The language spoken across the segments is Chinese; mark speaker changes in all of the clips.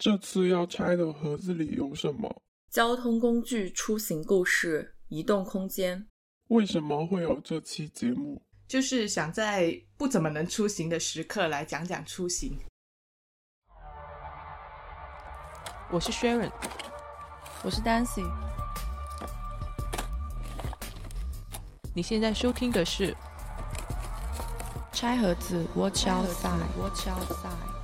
Speaker 1: 这次要拆的盒子里有什么？
Speaker 2: 交通工具出行故事，移动空间。
Speaker 1: 为什么会有这期节目？
Speaker 3: 就是想在不怎么能出行的时刻来讲讲出行。
Speaker 4: 我是 Sharon，
Speaker 2: 我是 Dancy。
Speaker 4: 你现在收听的是
Speaker 2: 拆盒子，Watch outside，Watch outside。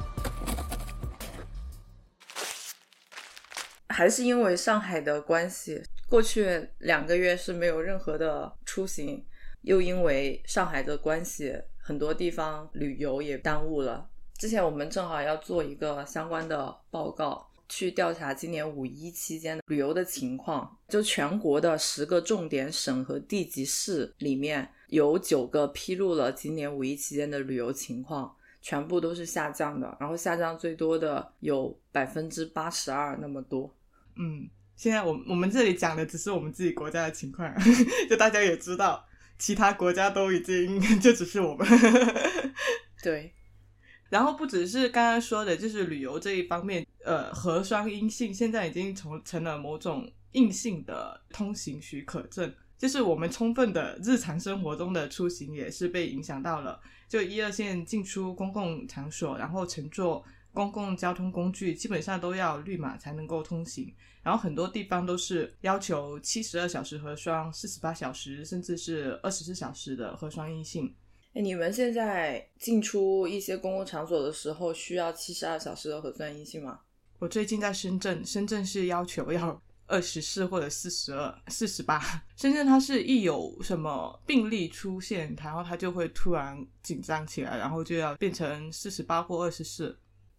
Speaker 2: 还是因为上海的关系，过去两个月是没有任何的出行，又因为上海的关系，很多地方旅游也耽误了。之前我们正好要做一个相关的报告，去调查今年五一期间的旅游的情况。就全国的十个重点省和地级市里面，有九个披露了今年五一期间的旅游情况，全部都是下降的。然后下降最多的有百分之八十二那么多。
Speaker 3: 嗯，现在我我们这里讲的只是我们自己国家的情况，就大家也知道，其他国家都已经 就只是我们。
Speaker 2: 对，
Speaker 3: 然后不只是刚刚说的，就是旅游这一方面，呃，核酸阴性现在已经从成了某种硬性的通行许可证，就是我们充分的日常生活中的出行也是被影响到了，就一二线进出公共场所，然后乘坐。公共交通工具基本上都要绿码才能够通行，然后很多地方都是要求七十二小时核酸、四十八小时，甚至是二十四小时的核酸阴性。
Speaker 2: 哎，你们现在进出一些公共场所的时候需要七十二小时的核酸阴性吗？
Speaker 3: 我最近在深圳，深圳是要求要二十四或者四十二、四十八。深圳它是一有什么病例出现，然后它就会突然紧张起来，然后就要变成四十八或二十四。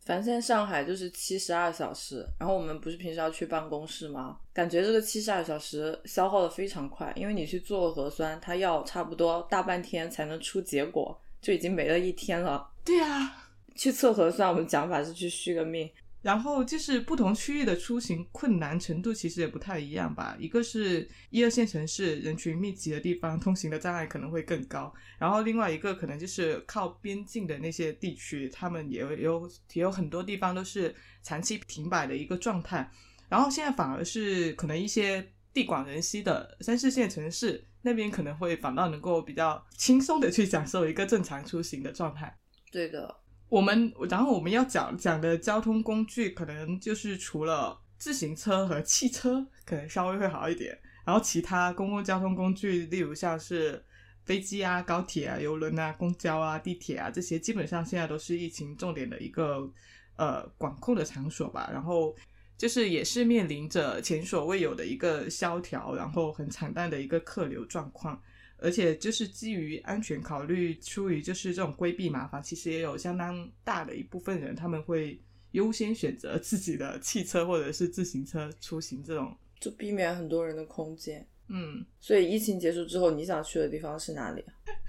Speaker 2: 反正现在上海就是七十二小时，然后我们不是平时要去办公室吗？感觉这个七十二小时消耗的非常快，因为你去做核酸，它要差不多大半天才能出结果，就已经没了一天了。
Speaker 3: 对啊，
Speaker 2: 去测核酸，我们讲法是去续个命。
Speaker 3: 然后就是不同区域的出行困难程度其实也不太一样吧。一个是一二线城市人群密集的地方，通行的障碍可能会更高。然后另外一个可能就是靠边境的那些地区，他们也有也有很多地方都是长期停摆的一个状态。然后现在反而是可能一些地广人稀的三四线城市那边可能会反倒能够比较轻松的去享受一个正常出行的状态。
Speaker 2: 对的。
Speaker 3: 我们然后我们要讲讲的交通工具，可能就是除了自行车和汽车，可能稍微会好一点。然后其他公共交通工具，例如像是飞机啊、高铁啊、游轮啊、公交啊、地铁啊这些，基本上现在都是疫情重点的一个呃管控的场所吧。然后就是也是面临着前所未有的一个萧条，然后很惨淡的一个客流状况。而且就是基于安全考虑，出于就是这种规避麻烦，其实也有相当大的一部分人，他们会优先选择自己的汽车或者是自行车出行，这种
Speaker 2: 就避免很多人的空间。
Speaker 3: 嗯，
Speaker 2: 所以疫情结束之后，你想去的地方是哪里？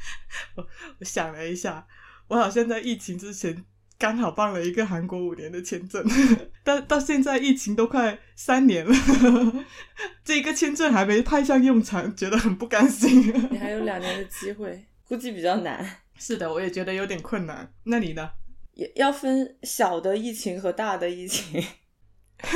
Speaker 3: 我我想了一下，我好像在疫情之前。刚好办了一个韩国五年的签证，到到现在疫情都快三年了，这个签证还没派上用场，觉得很不甘心。
Speaker 2: 你还有两年的机会，估计比较难。
Speaker 3: 是的，我也觉得有点困难。那你呢？
Speaker 2: 也要分小的疫情和大的疫情。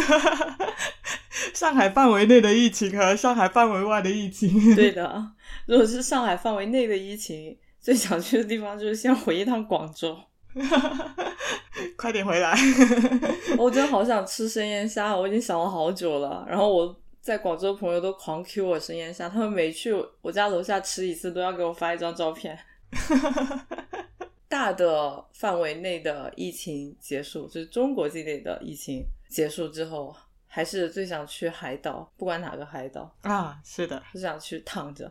Speaker 3: 上海范围内的疫情和上海范围外的疫情。
Speaker 2: 对的，如果是上海范围内的疫情，最想去的地方就是先回一趟广州。
Speaker 3: 快点回来！
Speaker 2: 我真的好想吃生腌虾，我已经想了好久了。然后我在广州朋友都狂 Q 我生腌虾，他们每去我家楼下吃一次都要给我发一张照片。大的范围内的疫情结束，就是中国境内的疫情结束之后，还是最想去海岛，不管哪个海岛
Speaker 3: 啊，是的，
Speaker 2: 就想去躺着。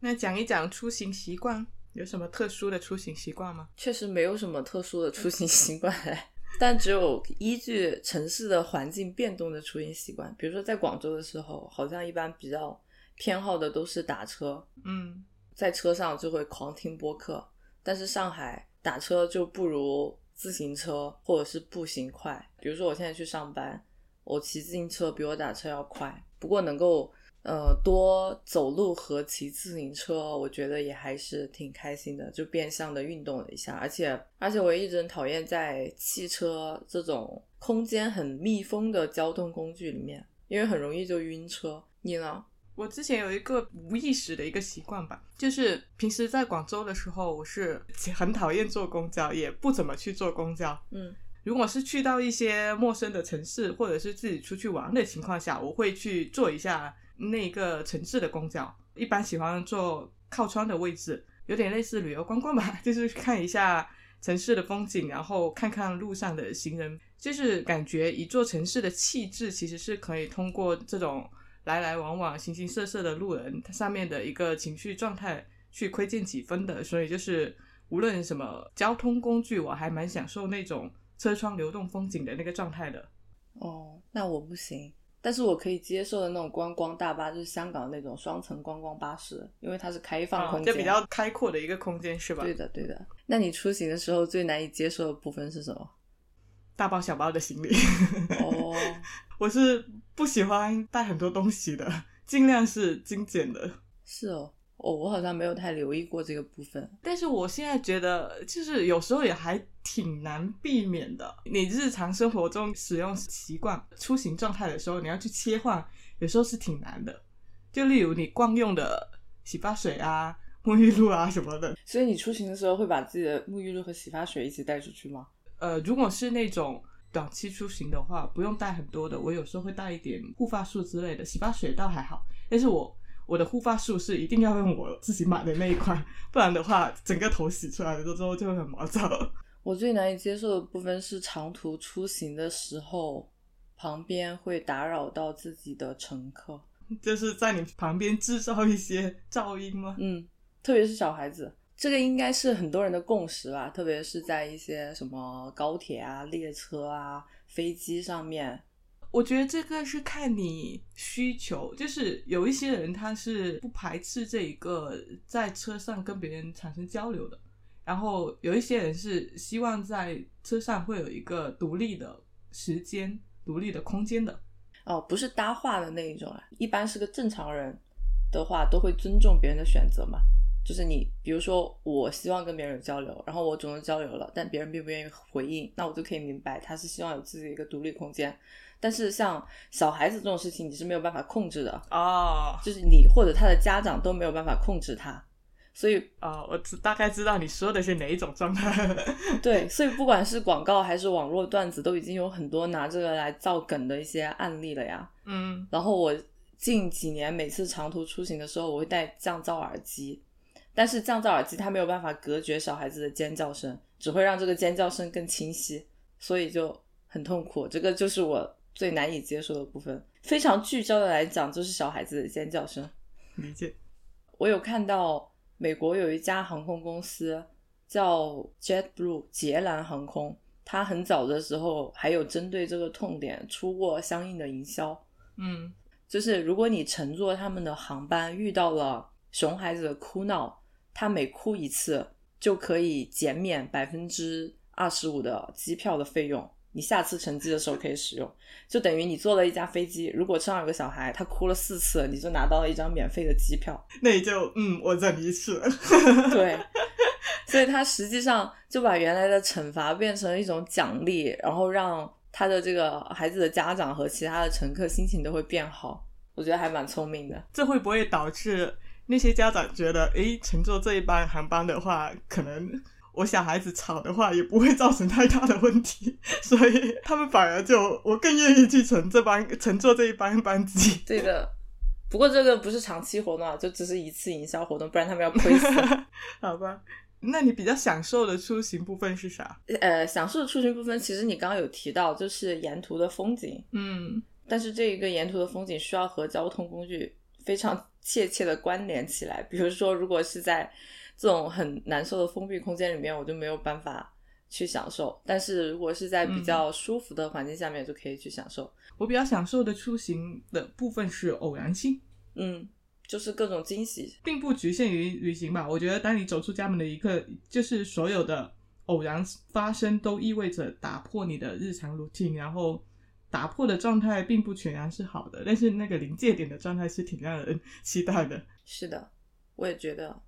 Speaker 3: 那讲一讲出行习惯。有什么特殊的出行习惯吗？
Speaker 2: 确实没有什么特殊的出行习惯，但只有依据城市的环境变动的出行习惯。比如说在广州的时候，好像一般比较偏好的都是打车，
Speaker 3: 嗯，
Speaker 2: 在车上就会狂听播客。但是上海打车就不如自行车或者是步行快。比如说我现在去上班，我骑自行车比我打车要快，不过能够呃，多走路和骑自行车，我觉得也还是挺开心的，就变相的运动了一下。而且，而且我一直很讨厌在汽车这种空间很密封的交通工具里面，因为很容易就晕车。你呢？
Speaker 3: 我之前有一个无意识的一个习惯吧，就是平时在广州的时候，我是很讨厌坐公交，也不怎么去坐公交。
Speaker 2: 嗯
Speaker 3: 如果是去到一些陌生的城市，或者是自己出去玩的情况下，我会去坐一下那个城市的公交。一般喜欢坐靠窗的位置，有点类似旅游观光吧，就是看一下城市的风景，然后看看路上的行人，就是感觉一座城市的气质其实是可以通过这种来来往往、形形色色的路人，他上面的一个情绪状态去窥见几分的。所以就是无论什么交通工具，我还蛮享受那种。车窗流动风景的那个状态的，
Speaker 2: 哦，那我不行，但是我可以接受的那种观光大巴，就是香港那种双层观光巴士，因为它是开放空间，
Speaker 3: 就比较开阔的一个空间，是吧？
Speaker 2: 对的，对的。那你出行的时候最难以接受的部分是什么？
Speaker 3: 大包小包的行李。
Speaker 2: 哦，
Speaker 3: 我是不喜欢带很多东西的，尽量是精简的。
Speaker 2: 是哦。哦，我好像没有太留意过这个部分，
Speaker 3: 但是我现在觉得，就是有时候也还挺难避免的。你日常生活中使用习惯、出行状态的时候，你要去切换，有时候是挺难的。就例如你惯用的洗发水啊、沐浴露啊什么的。
Speaker 2: 所以你出行的时候会把自己的沐浴露和洗发水一起带出去吗？
Speaker 3: 呃，如果是那种短期出行的话，不用带很多的。我有时候会带一点护发素之类的，洗发水倒还好。但是我。我的护发素是一定要用我自己买的那一款，不然的话，整个头洗出来了之后就会很毛躁。
Speaker 2: 我最难以接受的部分是长途出行的时候，旁边会打扰到自己的乘客，
Speaker 3: 就是在你旁边制造一些噪音吗？
Speaker 2: 嗯，特别是小孩子，这个应该是很多人的共识吧，特别是在一些什么高铁啊、列车啊、飞机上面。
Speaker 3: 我觉得这个是看你需求，就是有一些人他是不排斥这一个在车上跟别人产生交流的，然后有一些人是希望在车上会有一个独立的时间、独立的空间的。
Speaker 2: 哦，不是搭话的那一种啊，一般是个正常人的话都会尊重别人的选择嘛。就是你，比如说我希望跟别人有交流，然后我主动交流了，但别人并不愿意回应，那我就可以明白他是希望有自己的一个独立空间。但是像小孩子这种事情，你是没有办法控制的
Speaker 3: 哦，
Speaker 2: 就是你或者他的家长都没有办法控制他，所以
Speaker 3: 啊，我大概知道你说的是哪一种状态。
Speaker 2: 对，所以不管是广告还是网络段子，都已经有很多拿这个来造梗的一些案例了呀。
Speaker 3: 嗯，
Speaker 2: 然后我近几年每次长途出行的时候，我会戴降噪耳机，但是降噪耳机它没有办法隔绝小孩子的尖叫声，只会让这个尖叫声更清晰，所以就很痛苦。这个就是我。最难以接受的部分，非常聚焦的来讲，就是小孩子的尖叫声。
Speaker 3: 理解。
Speaker 2: 我有看到美国有一家航空公司叫 JetBlue 捷兰航空，它很早的时候还有针对这个痛点出过相应的营销。
Speaker 3: 嗯，
Speaker 2: 就是如果你乘坐他们的航班遇到了熊孩子的哭闹，他每哭一次就可以减免百分之二十五的机票的费用。你下次乘机的时候可以使用，就等于你坐了一架飞机，如果车上有个小孩，他哭了四次，你就拿到了一张免费的机票。
Speaker 3: 那你就嗯，我忍一次。
Speaker 2: 对，所以他实际上就把原来的惩罚变成了一种奖励，然后让他的这个孩子的家长和其他的乘客心情都会变好。我觉得还蛮聪明的。
Speaker 3: 这会不会导致那些家长觉得，诶，乘坐这一班航班的话，可能？我小孩子吵的话也不会造成太大的问题，所以他们反而就我更愿意去乘这班乘坐这一班班机。
Speaker 2: 对的，不过这个不是长期活动啊，就只是一次营销活动，不然他们要亏死。
Speaker 3: 好吧，那你比较享受的出行部分是啥？
Speaker 2: 呃，享受的出行部分其实你刚刚有提到，就是沿途的风景。
Speaker 3: 嗯，
Speaker 2: 但是这一个沿途的风景需要和交通工具非常 切切的关联起来，比如说如果是在。这种很难受的封闭空间里面，我就没有办法去享受。但是如果是在比较舒服的环境下面，就可以去享受。
Speaker 3: 我比较享受的出行的部分是偶然性，
Speaker 2: 嗯，就是各种惊喜，
Speaker 3: 并不局限于旅行吧。我觉得当你走出家门的一刻，就是所有的偶然发生都意味着打破你的日常 routine，然后打破的状态并不全然是好的，但是那个临界点的状态是挺让人 期待的。
Speaker 2: 是的，我也觉得。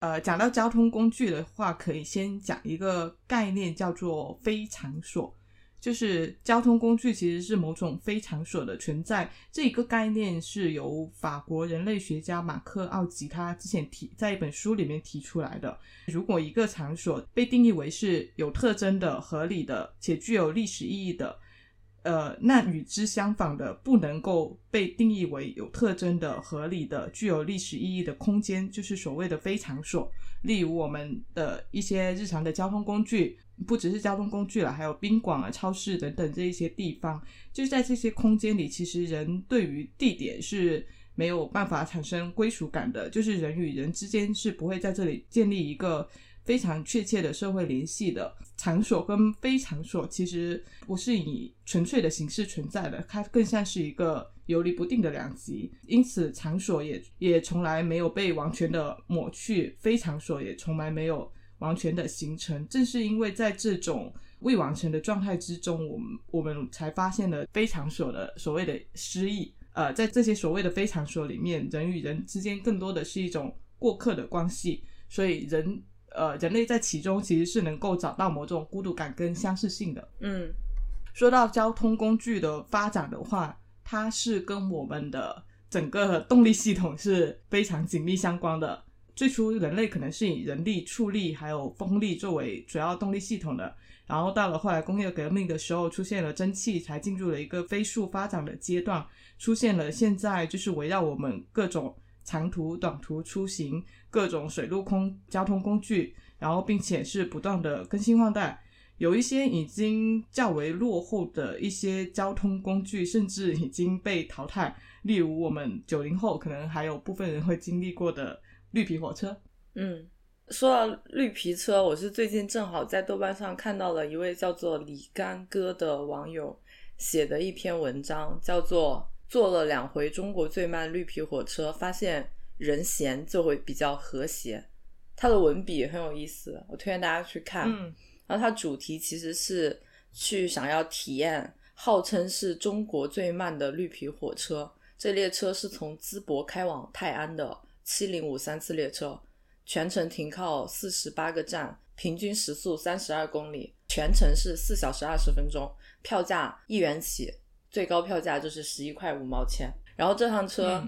Speaker 3: 呃，讲到交通工具的话，可以先讲一个概念，叫做非场所。就是交通工具其实是某种非常所的存在，这一个概念是由法国人类学家马克奥吉他之前提在一本书里面提出来的。如果一个场所被定义为是有特征的、合理的且具有历史意义的，呃，那与之相反的不能够被定义为有特征的、合理的、具有历史意义的空间，就是所谓的非常所。例如我们的一些日常的交通工具。不只是交通工具了，还有宾馆啊、超市等等这一些地方，就是在这些空间里，其实人对于地点是没有办法产生归属感的，就是人与人之间是不会在这里建立一个非常确切的社会联系的。场所跟非场所其实不是以纯粹的形式存在的，它更像是一个游离不定的两极，因此场所也也从来没有被完全的抹去，非场所也从来没有。完全的形成，正是因为在这种未完成的状态之中，我们我们才发现了非常所的所谓的诗意。呃，在这些所谓的非常所里面，人与人之间更多的是一种过客的关系，所以人呃人类在其中其实是能够找到某种孤独感跟相似性的。
Speaker 2: 嗯，
Speaker 3: 说到交通工具的发展的话，它是跟我们的整个动力系统是非常紧密相关的。最初人类可能是以人力、畜力还有风力作为主要动力系统的，然后到了后来工业革命的时候，出现了蒸汽，才进入了一个飞速发展的阶段，出现了现在就是围绕我们各种长途、短途出行，各种水陆空交通工具，然后并且是不断的更新换代，有一些已经较为落后的一些交通工具，甚至已经被淘汰，例如我们九零后可能还有部分人会经历过的。绿皮火车，
Speaker 2: 嗯，说到绿皮车，我是最近正好在豆瓣上看到了一位叫做李干哥的网友写的一篇文章，叫做《坐了两回中国最慢绿皮火车，发现人闲就会比较和谐》。他的文笔很有意思，我推荐大家去看。
Speaker 3: 嗯，
Speaker 2: 然后它主题其实是去想要体验号称是中国最慢的绿皮火车，这列车是从淄博开往泰安的。七零五三次列车，全程停靠四十八个站，平均时速三十二公里，全程是四小时二十分钟，票价一元起，最高票价就是十一块五毛钱。然后这趟车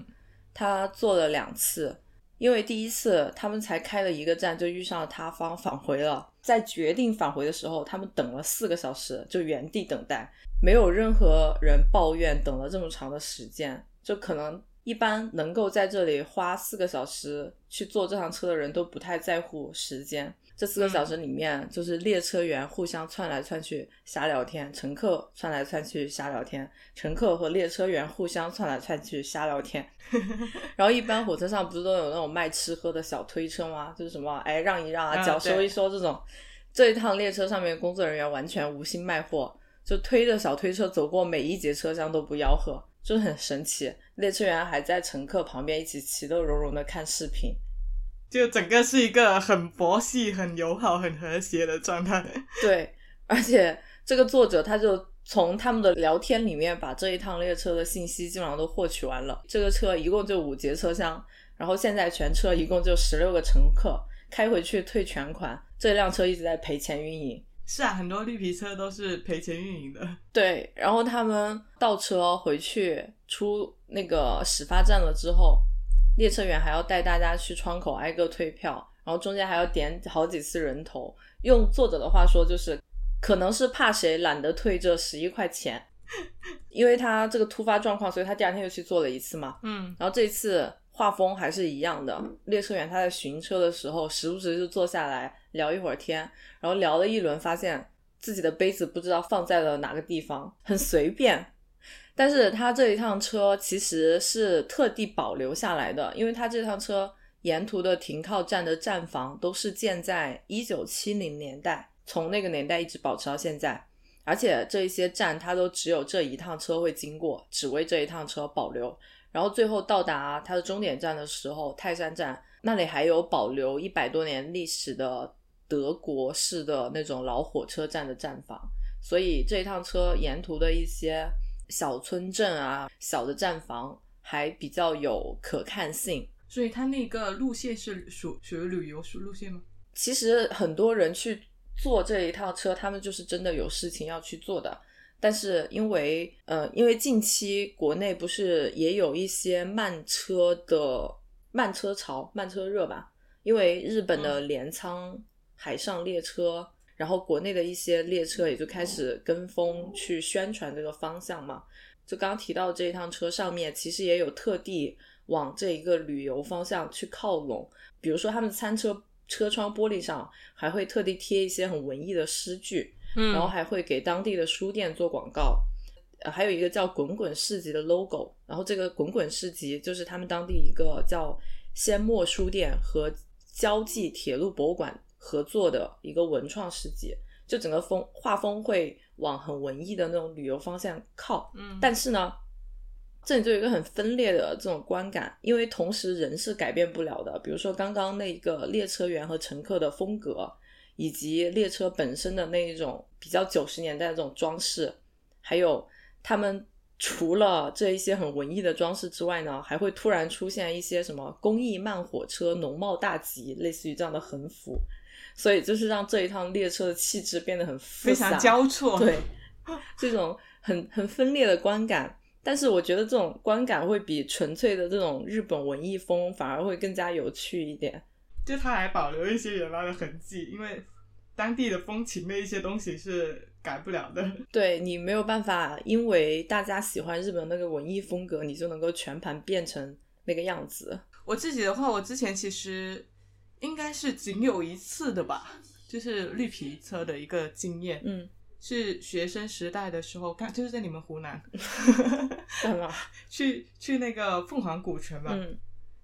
Speaker 2: 他坐了两次，因为第一次他们才开了一个站就遇上了塌方返回了，在决定返回的时候，他们等了四个小时，就原地等待，没有任何人抱怨等了这么长的时间，就可能。一般能够在这里花四个小时去坐这趟车的人都不太在乎时间。这四个小时里面，就是列车员互相窜来窜去瞎聊天，乘客窜来窜去瞎聊天，乘客和列车员互相窜来窜去瞎聊天。然后一般火车上不是都有那种卖吃喝的小推车吗？就是什么哎让一让啊，脚收一收这种。这一趟列车上面工作人员完全无心卖货，就推着小推车走过每一节车厢都不吆喝。就是很神奇，列车员还在乘客旁边一起其乐融融的看视频，
Speaker 3: 就整个是一个很佛系、很友好、很和谐的状态。
Speaker 2: 对，而且这个作者他就从他们的聊天里面把这一趟列车的信息基本上都获取完了。这个车一共就五节车厢，然后现在全车一共就十六个乘客，开回去退全款，这辆车一直在赔钱运营。
Speaker 3: 是啊，很多绿皮车都是赔钱运营的。
Speaker 2: 对，然后他们倒车回去出那个始发站了之后，列车员还要带大家去窗口挨个退票，然后中间还要点好几次人头。用作者的话说，就是可能是怕谁懒得退这十一块钱，因为他这个突发状况，所以他第二天又去做了一次嘛。
Speaker 3: 嗯，
Speaker 2: 然后这次画风还是一样的，列车员他在巡车的时候，时不时就坐下来。聊一会儿天，然后聊了一轮，发现自己的杯子不知道放在了哪个地方，很随便。但是他这一趟车其实是特地保留下来的，因为他这趟车沿途的停靠站的站房都是建在一九七零年代，从那个年代一直保持到现在。而且这一些站它都只有这一趟车会经过，只为这一趟车保留。然后最后到达它的终点站的时候，泰山站那里还有保留一百多年历史的。德国式的那种老火车站的站房，所以这一趟车沿途的一些小村镇啊、小的站房还比较有可看性。
Speaker 3: 所以它那个路线是属属于旅游路线吗？
Speaker 2: 其实很多人去坐这一趟车，他们就是真的有事情要去做的。但是因为呃，因为近期国内不是也有一些慢车的慢车潮、慢车热吧？因为日本的镰仓海上列车，然后国内的一些列车也就开始跟风去宣传这个方向嘛。就刚刚提到这一趟车上面，其实也有特地往这一个旅游方向去靠拢，比如说他们餐车车窗玻璃上还会特地贴一些很文艺的诗句。
Speaker 3: 嗯
Speaker 2: 然后还会给当地的书店做广告，呃，还有一个叫“滚滚市集”的 logo，然后这个“滚滚市集”就是他们当地一个叫仙墨书店和交际铁路博物馆合作的一个文创世界，就整个风画风会往很文艺的那种旅游方向靠，
Speaker 3: 嗯
Speaker 2: 但是呢，这里就有一个很分裂的这种观感，因为同时人是改变不了的，比如说刚刚那个列车员和乘客的风格。以及列车本身的那一种比较九十年代的这种装饰，还有他们除了这一些很文艺的装饰之外呢，还会突然出现一些什么工艺慢火车、农贸大集，类似于这样的横幅，所以就是让这一趟列车的气质变得很复
Speaker 3: 非常交错。
Speaker 2: 对，这种很很分裂的观感。但是我觉得这种观感会比纯粹的这种日本文艺风反而会更加有趣一点。
Speaker 3: 就它还保留一些原来的痕迹，因为当地的风情的一些东西是改不了的。
Speaker 2: 对你没有办法，因为大家喜欢日本那个文艺风格，你就能够全盘变成那个样子。
Speaker 3: 我自己的话，我之前其实应该是仅有一次的吧，就是绿皮车的一个经验，
Speaker 2: 嗯，
Speaker 3: 是学生时代的时候，刚就是在你们湖南
Speaker 2: 干嘛？
Speaker 3: 去去那个凤凰古城嘛，
Speaker 2: 嗯。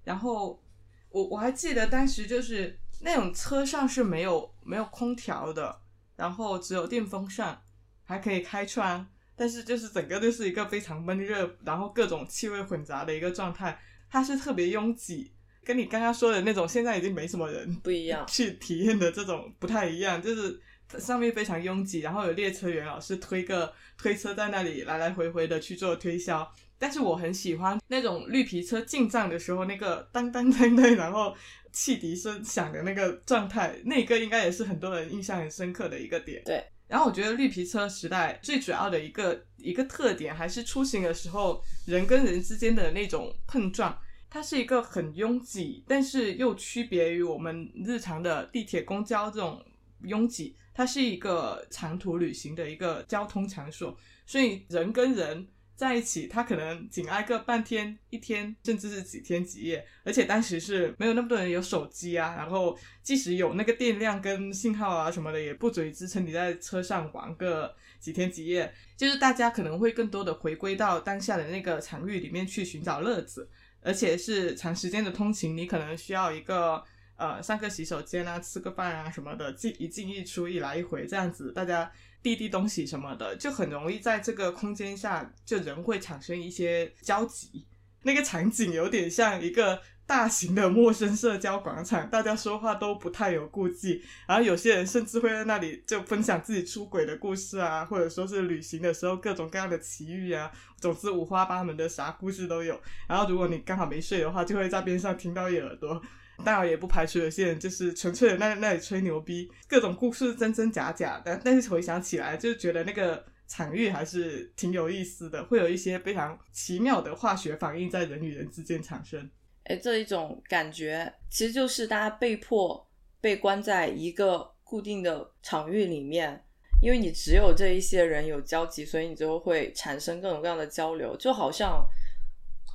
Speaker 3: 然后我我还记得当时就是那种车上是没有没有空调的，然后只有电风扇，还可以开窗，但是就是整个就是一个非常闷热，然后各种气味混杂的一个状态，它是特别拥挤，跟你刚刚说的那种现在已经没什么人
Speaker 2: 不一样。
Speaker 3: 去 体验的这种不太一样，就是上面非常拥挤，然后有列车员老师推个推车在那里来来回回的去做推销。但是我很喜欢那种绿皮车进站的时候那个当当当当，然后汽笛声响的那个状态，那个应该也是很多人印象很深刻的一个点。
Speaker 2: 对。
Speaker 3: 然后我觉得绿皮车时代最主要的一个一个特点，还是出行的时候人跟人之间的那种碰撞。它是一个很拥挤，但是又区别于我们日常的地铁、公交这种拥挤。它是一个长途旅行的一个交通场所，所以人跟人在一起，它可能仅挨个半天、一天，甚至是几天几夜。而且当时是没有那么多人有手机啊，然后即使有那个电量跟信号啊什么的，也不足以支撑你在车上玩个几天几夜。就是大家可能会更多的回归到当下的那个场域里面去寻找乐子。而且是长时间的通勤，你可能需要一个呃上个洗手间啊、吃个饭啊什么的，进一进一出，一来一回这样子，大家递递东西什么的，就很容易在这个空间下，就人会产生一些交集。那个场景有点像一个大型的陌生社交广场，大家说话都不太有顾忌，然后有些人甚至会在那里就分享自己出轨的故事啊，或者说是旅行的时候各种各样的奇遇啊，总之五花八门的啥故事都有。然后如果你刚好没睡的话，就会在边上听到一耳朵。当然也不排除有些人就是纯粹的那那里吹牛逼，各种故事真真假假的。但是回想起来，就觉得那个场域还是挺有意思的，会有一些非常奇妙的化学反应在人与人之间产生。
Speaker 2: 哎，这一种感觉其实就是大家被迫被关在一个固定的场域里面，因为你只有这一些人有交集，所以你就会产生各种各样的交流，就好像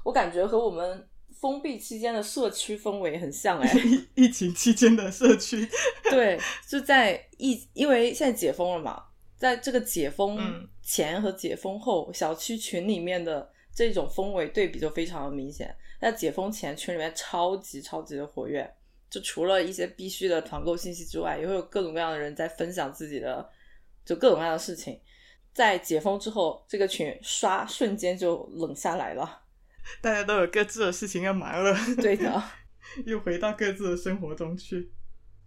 Speaker 2: 我感觉和我们封闭期间的社区氛围很像哎。
Speaker 3: 疫 疫情期间的社区，
Speaker 2: 对，就在疫，因为现在解封了嘛，在这个解封
Speaker 3: 嗯
Speaker 2: 前和解封后，小区群里面的这种氛围对比就非常的明显。在解封前，群里面超级超级的活跃，就除了一些必须的团购信息之外，也会有各种各样的人在分享自己的，就各种各样的事情。在解封之后，这个群刷瞬间就冷下来了。
Speaker 3: 大家都有各自的事情要忙了，
Speaker 2: 对的，
Speaker 3: 又回到各自的生活中去。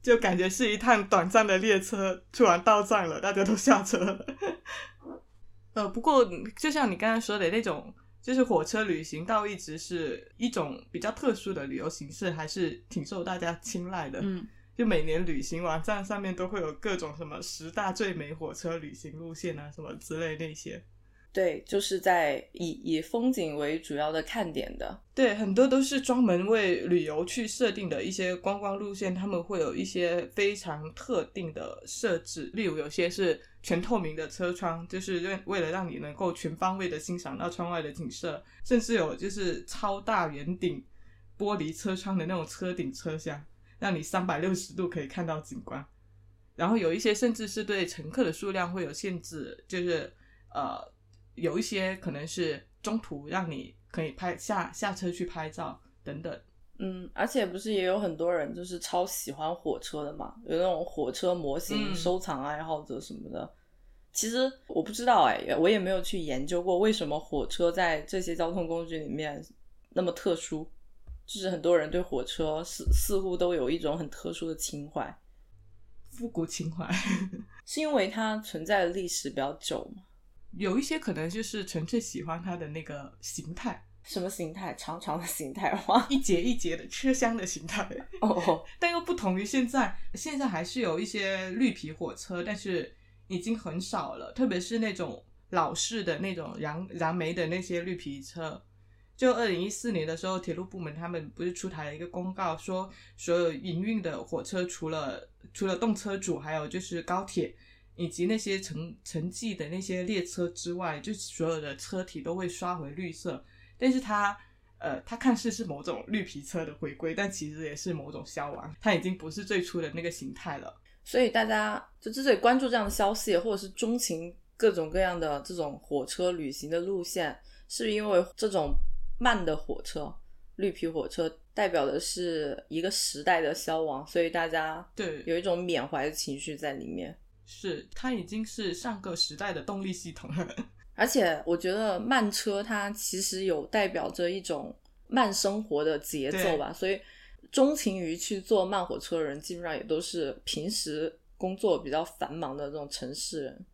Speaker 3: 就感觉是一趟短暂的列车，突然到站了，大家都下车了。呃，不过就像你刚才说的那种，就是火车旅行，倒一直是一种比较特殊的旅游形式，还是挺受大家青睐的。
Speaker 2: 嗯，
Speaker 3: 就每年旅行网站上面都会有各种什么十大最美火车旅行路线啊，什么之类那些。
Speaker 2: 对，就是在以以风景为主要的看点的。
Speaker 3: 对，很多都是专门为旅游去设定的一些观光路线，他们会有一些非常特定的设置，例如有些是全透明的车窗，就是为为了让你能够全方位的欣赏到窗外的景色，甚至有就是超大圆顶玻璃车窗的那种车顶车厢，让你三百六十度可以看到景观。然后有一些甚至是对乘客的数量会有限制，就是呃。有一些可能是中途让你可以拍下下车去拍照等等。
Speaker 2: 嗯，而且不是也有很多人就是超喜欢火车的嘛，有那种火车模型收藏爱好者什么的。其实我不知道哎，我也没有去研究过为什么火车在这些交通工具里面那么特殊。就是很多人对火车似似乎都有一种很特殊的情怀，
Speaker 3: 复古情怀，
Speaker 2: 是因为它存在的历史比较久吗？
Speaker 3: 有一些可能就是纯粹喜欢它的那个形态，
Speaker 2: 什么形态？长长的形态吗？
Speaker 3: 一节一节的车厢的形态。
Speaker 2: 哦，
Speaker 3: 但又不同于现在，现在还是有一些绿皮火车，但是已经很少了。特别是那种老式的那种燃燃煤的那些绿皮车。就二零一四年的时候，铁路部门他们不是出台了一个公告，说所有营运的火车，除了除了动车组，还有就是高铁。以及那些城城际的那些列车之外，就所有的车体都会刷回绿色。但是它，呃，它看似是某种绿皮车的回归，但其实也是某种消亡。它已经不是最初的那个形态了。
Speaker 2: 所以大家就之所以关注这样的消息，或者是钟情各种各样的这种火车旅行的路线，是因为这种慢的火车、绿皮火车代表的是一个时代的消亡，所以大家
Speaker 3: 对
Speaker 2: 有一种缅怀的情绪在里面。
Speaker 3: 是，它已经是上个时代的动力系统了。
Speaker 2: 而且我觉得慢车它其实有代表着一种慢生活的节奏吧，所以钟情于去坐慢火车的人，基本上也都是平时工作比较繁忙的这种城市人。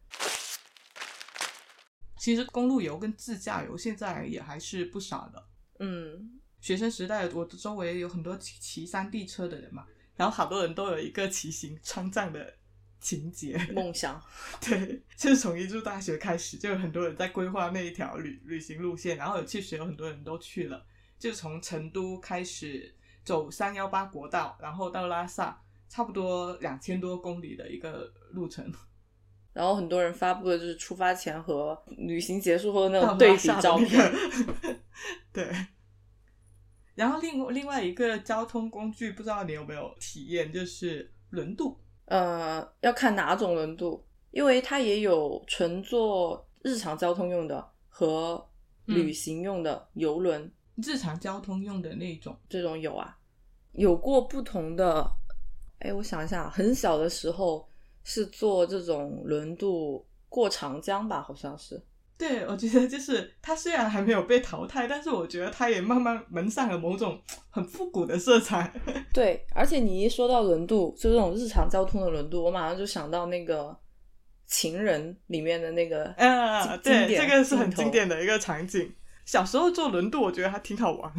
Speaker 3: 其实公路游跟自驾游现在也还是不少的。
Speaker 2: 嗯，
Speaker 3: 学生时代我的周围有很多骑骑山地车的人嘛，然后好多人都有一个骑行川藏的。情节
Speaker 2: 梦想，
Speaker 3: 对，就是从一入大学开始，就有很多人在规划那一条旅旅行路线，然后有确实有很多人都去了，就从成都开始走三幺八国道，然后到拉萨，差不多两千多公里的一个路程。
Speaker 2: 然后很多人发布的就是出发前和旅行结束后的那种对比照片。
Speaker 3: 对。然后另另外一个交通工具，不知道你有没有体验，就是轮渡。
Speaker 2: 呃，要看哪种轮渡，因为它也有纯做日常交通用的和旅行用的游轮。
Speaker 3: 日常交通用的那种，
Speaker 2: 这种有啊，有过不同的。哎，我想一下，很小的时候是坐这种轮渡过长江吧，好像是。
Speaker 3: 对，我觉得就是它虽然还没有被淘汰，但是我觉得它也慢慢蒙上了某种很复古的色彩。
Speaker 2: 对，而且你一说到轮渡，就这种日常交通的轮渡，我马上就想到那个《情人》里面的那个
Speaker 3: 啊，对，这个是很经典
Speaker 2: 的
Speaker 3: 一个场景。小时候坐轮渡，我觉得还挺好玩。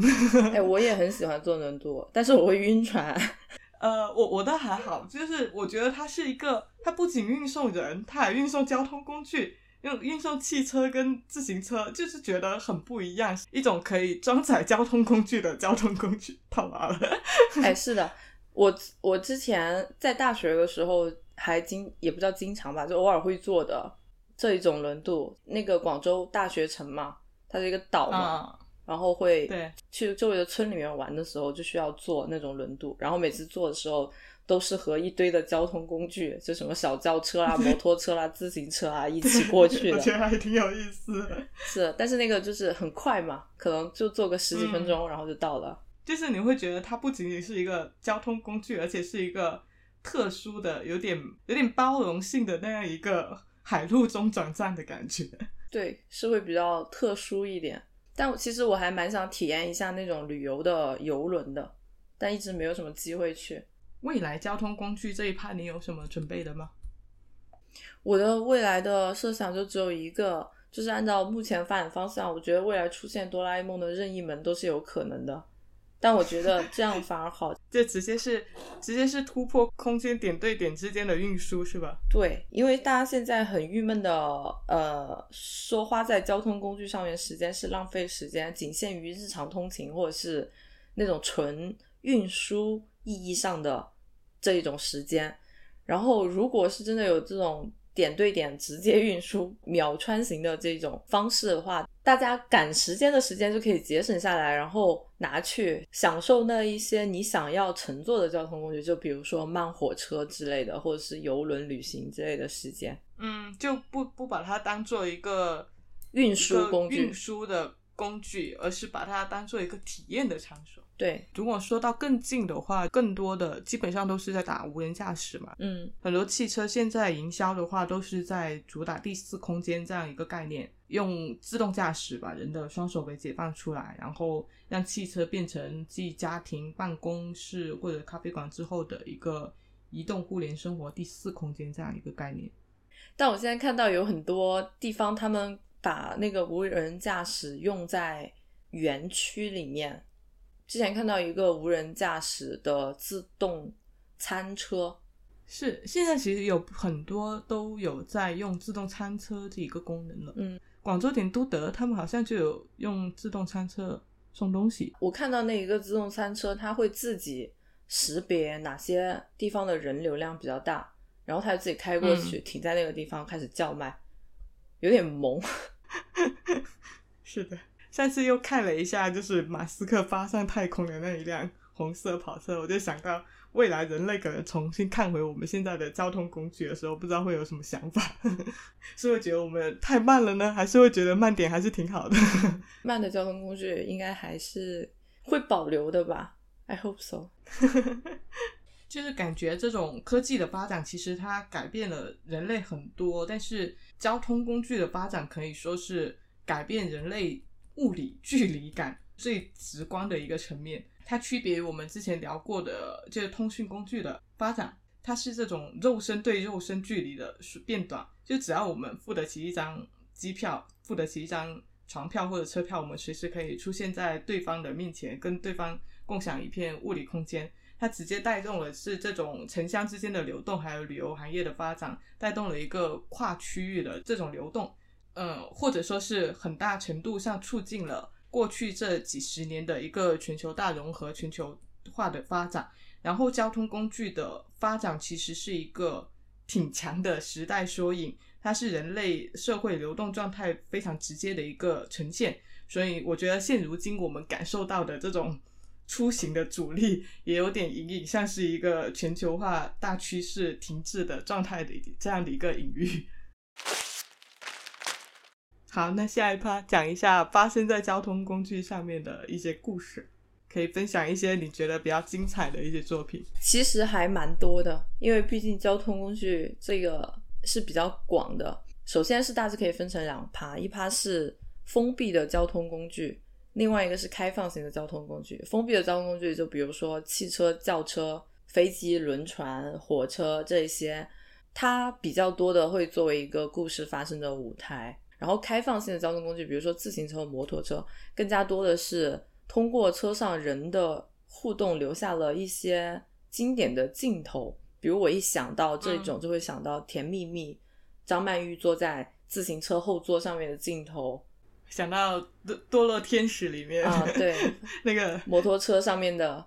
Speaker 2: 哎，我也很喜欢坐轮渡，但是我会晕船。
Speaker 3: 呃，我我倒还好，就是我觉得它是一个，它不仅运送人，它还运送交通工具。用运送汽车跟自行车，就是觉得很不一样，一种可以装载交通工具的交通工具，套娃了。
Speaker 2: 哎，是的，我我之前在大学的时候还经也不叫经常吧，就偶尔会坐的这一种轮渡。那个广州大学城嘛，它是一个岛嘛，然后会去周围的村里面玩的时候，就需要坐那种轮渡，然后每次坐的时候。都是和一堆的交通工具，就什么小轿车啊、摩托车啦、自行车啊一起过去的，
Speaker 3: 我觉得还挺有意思。
Speaker 2: 是，但是那个就是很快嘛，可能就坐个十几分钟，然后就到了。
Speaker 3: 就是你会觉得它不仅仅是一个交通工具，而且是一个特殊的、有点有点包容性的那样一个海陆中转站的感觉。
Speaker 2: 对，是会比较特殊一点。但其实我还蛮想体验一下那种旅游的游轮的，但一直没有什么机会去。
Speaker 3: 未来交通工具这一趴，你有什么准备的吗？
Speaker 2: 我的未来的设想就只有一个，就是按照目前发展方向，我觉得未来出现哆啦 A 梦的任意门都是有可能的。但我觉得这样反而好，
Speaker 3: 这直接是直接是突破空间点对点之间的运输，是吧？
Speaker 2: 对，因为大家现在很郁闷的，呃，说花在交通工具上面时间是浪费时间，仅限于日常通勤或者是那种纯运输意义上的这一种时间。然后，如果是真的有这种点对点直接运输、秒穿行的这种方式的话，大家赶时间的时间就可以节省下来，然后拿去享受那一些你想要乘坐的交通工具，就比如说慢火车之类的，或者是游轮旅行之类的时间。
Speaker 3: 嗯，就不不把它当做一个
Speaker 2: 运输工具、
Speaker 3: 运输的工具，而是把它当做一个体验的场所。
Speaker 2: 对，
Speaker 3: 如果说到更近的话，更多的基本上都是在打无人驾驶嘛。
Speaker 2: 嗯，
Speaker 3: 很多汽车现在营销的话，都是在主打第四空间这样一个概念，用自动驾驶把人的双手给解放出来，然后让汽车变成继家庭、办公室或者咖啡馆之后的一个移动互联生活第四空间这样一个概念。
Speaker 2: 但我现在看到有很多地方，他们把那个无人驾驶用在园区里面。之前看到一个无人驾驶的自动餐车，
Speaker 3: 是现在其实有很多都有在用自动餐车这一个功能了。
Speaker 2: 嗯，
Speaker 3: 广州点都德他们好像就有用自动餐车送东西。
Speaker 2: 我看到那一个自动餐车，它会自己识别哪些地方的人流量比较大，然后它就自己开过去，停在那个地方开始叫卖，有点萌。
Speaker 3: 是的。上次又看了一下，就是马斯克发上太空的那一辆红色跑车，我就想到未来人类可能重新看回我们现在的交通工具的时候，不知道会有什么想法，是会觉得我们太慢了呢，还是会觉得慢点还是挺好的？
Speaker 2: 慢的交通工具应该还是会保留的吧？I hope so。
Speaker 3: 就是感觉这种科技的发展，其实它改变了人类很多，但是交通工具的发展可以说是改变人类。物理距离感最直观的一个层面，它区别于我们之前聊过的，就是通讯工具的发展，它是这种肉身对肉身距离的变短。就只要我们付得起一张机票，付得起一张船票或者车票，我们随时可以出现在对方的面前，跟对方共享一片物理空间。它直接带动了是这种城乡之间的流动，还有旅游行业的发展，带动了一个跨区域的这种流动。嗯，或者说是很大程度上促进了过去这几十年的一个全球大融合、全球化的发展。然后，交通工具的发展其实是一个挺强的时代缩影，它是人类社会流动状态非常直接的一个呈现。所以，我觉得现如今我们感受到的这种出行的阻力，也有点隐隐像是一个全球化大趋势停滞的状态的这样的一个隐喻。好，那下一趴讲一下发生在交通工具上面的一些故事，可以分享一些你觉得比较精彩的一些作品。
Speaker 2: 其实还蛮多的，因为毕竟交通工具这个是比较广的。首先是大致可以分成两趴，一趴是封闭的交通工具，另外一个是开放型的交通工具。封闭的交通工具就比如说汽车、轿车、飞机、轮船、火车这些，它比较多的会作为一个故事发生的舞台。然后开放性的交通工具，比如说自行车、摩托车，更加多的是通过车上人的互动，留下了一些经典的镜头。比如我一想到这种，就会想到《甜蜜蜜》，张曼玉坐在自行车后座上面的镜头，
Speaker 3: 想到《堕堕落天使》里面
Speaker 2: 啊，对，
Speaker 3: 那个
Speaker 2: 摩托车上面的，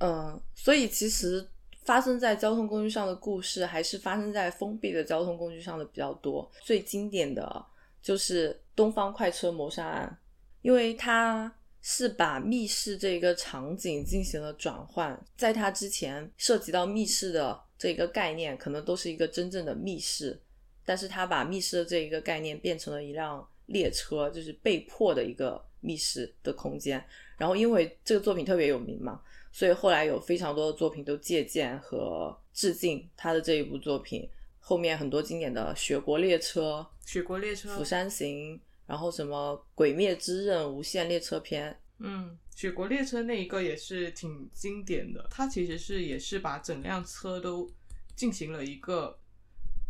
Speaker 2: 嗯，所以其实发生在交通工具上的故事，还是发生在封闭的交通工具上的比较多。最经典的。就是东方快车谋杀案，因为它是把密室这个场景进行了转换，在它之前涉及到密室的这个概念，可能都是一个真正的密室，但是他把密室的这一个概念变成了一辆列车，就是被迫的一个密室的空间。然后因为这个作品特别有名嘛，所以后来有非常多的作品都借鉴和致敬他的这一部作品。后面很多经典的《雪国列车》。
Speaker 3: 雪国列车、
Speaker 2: 釜山行，然后什么《鬼灭之刃》无限列车篇，
Speaker 3: 嗯，雪国列车那一个也是挺经典的，它其实是也是把整辆车都进行了一个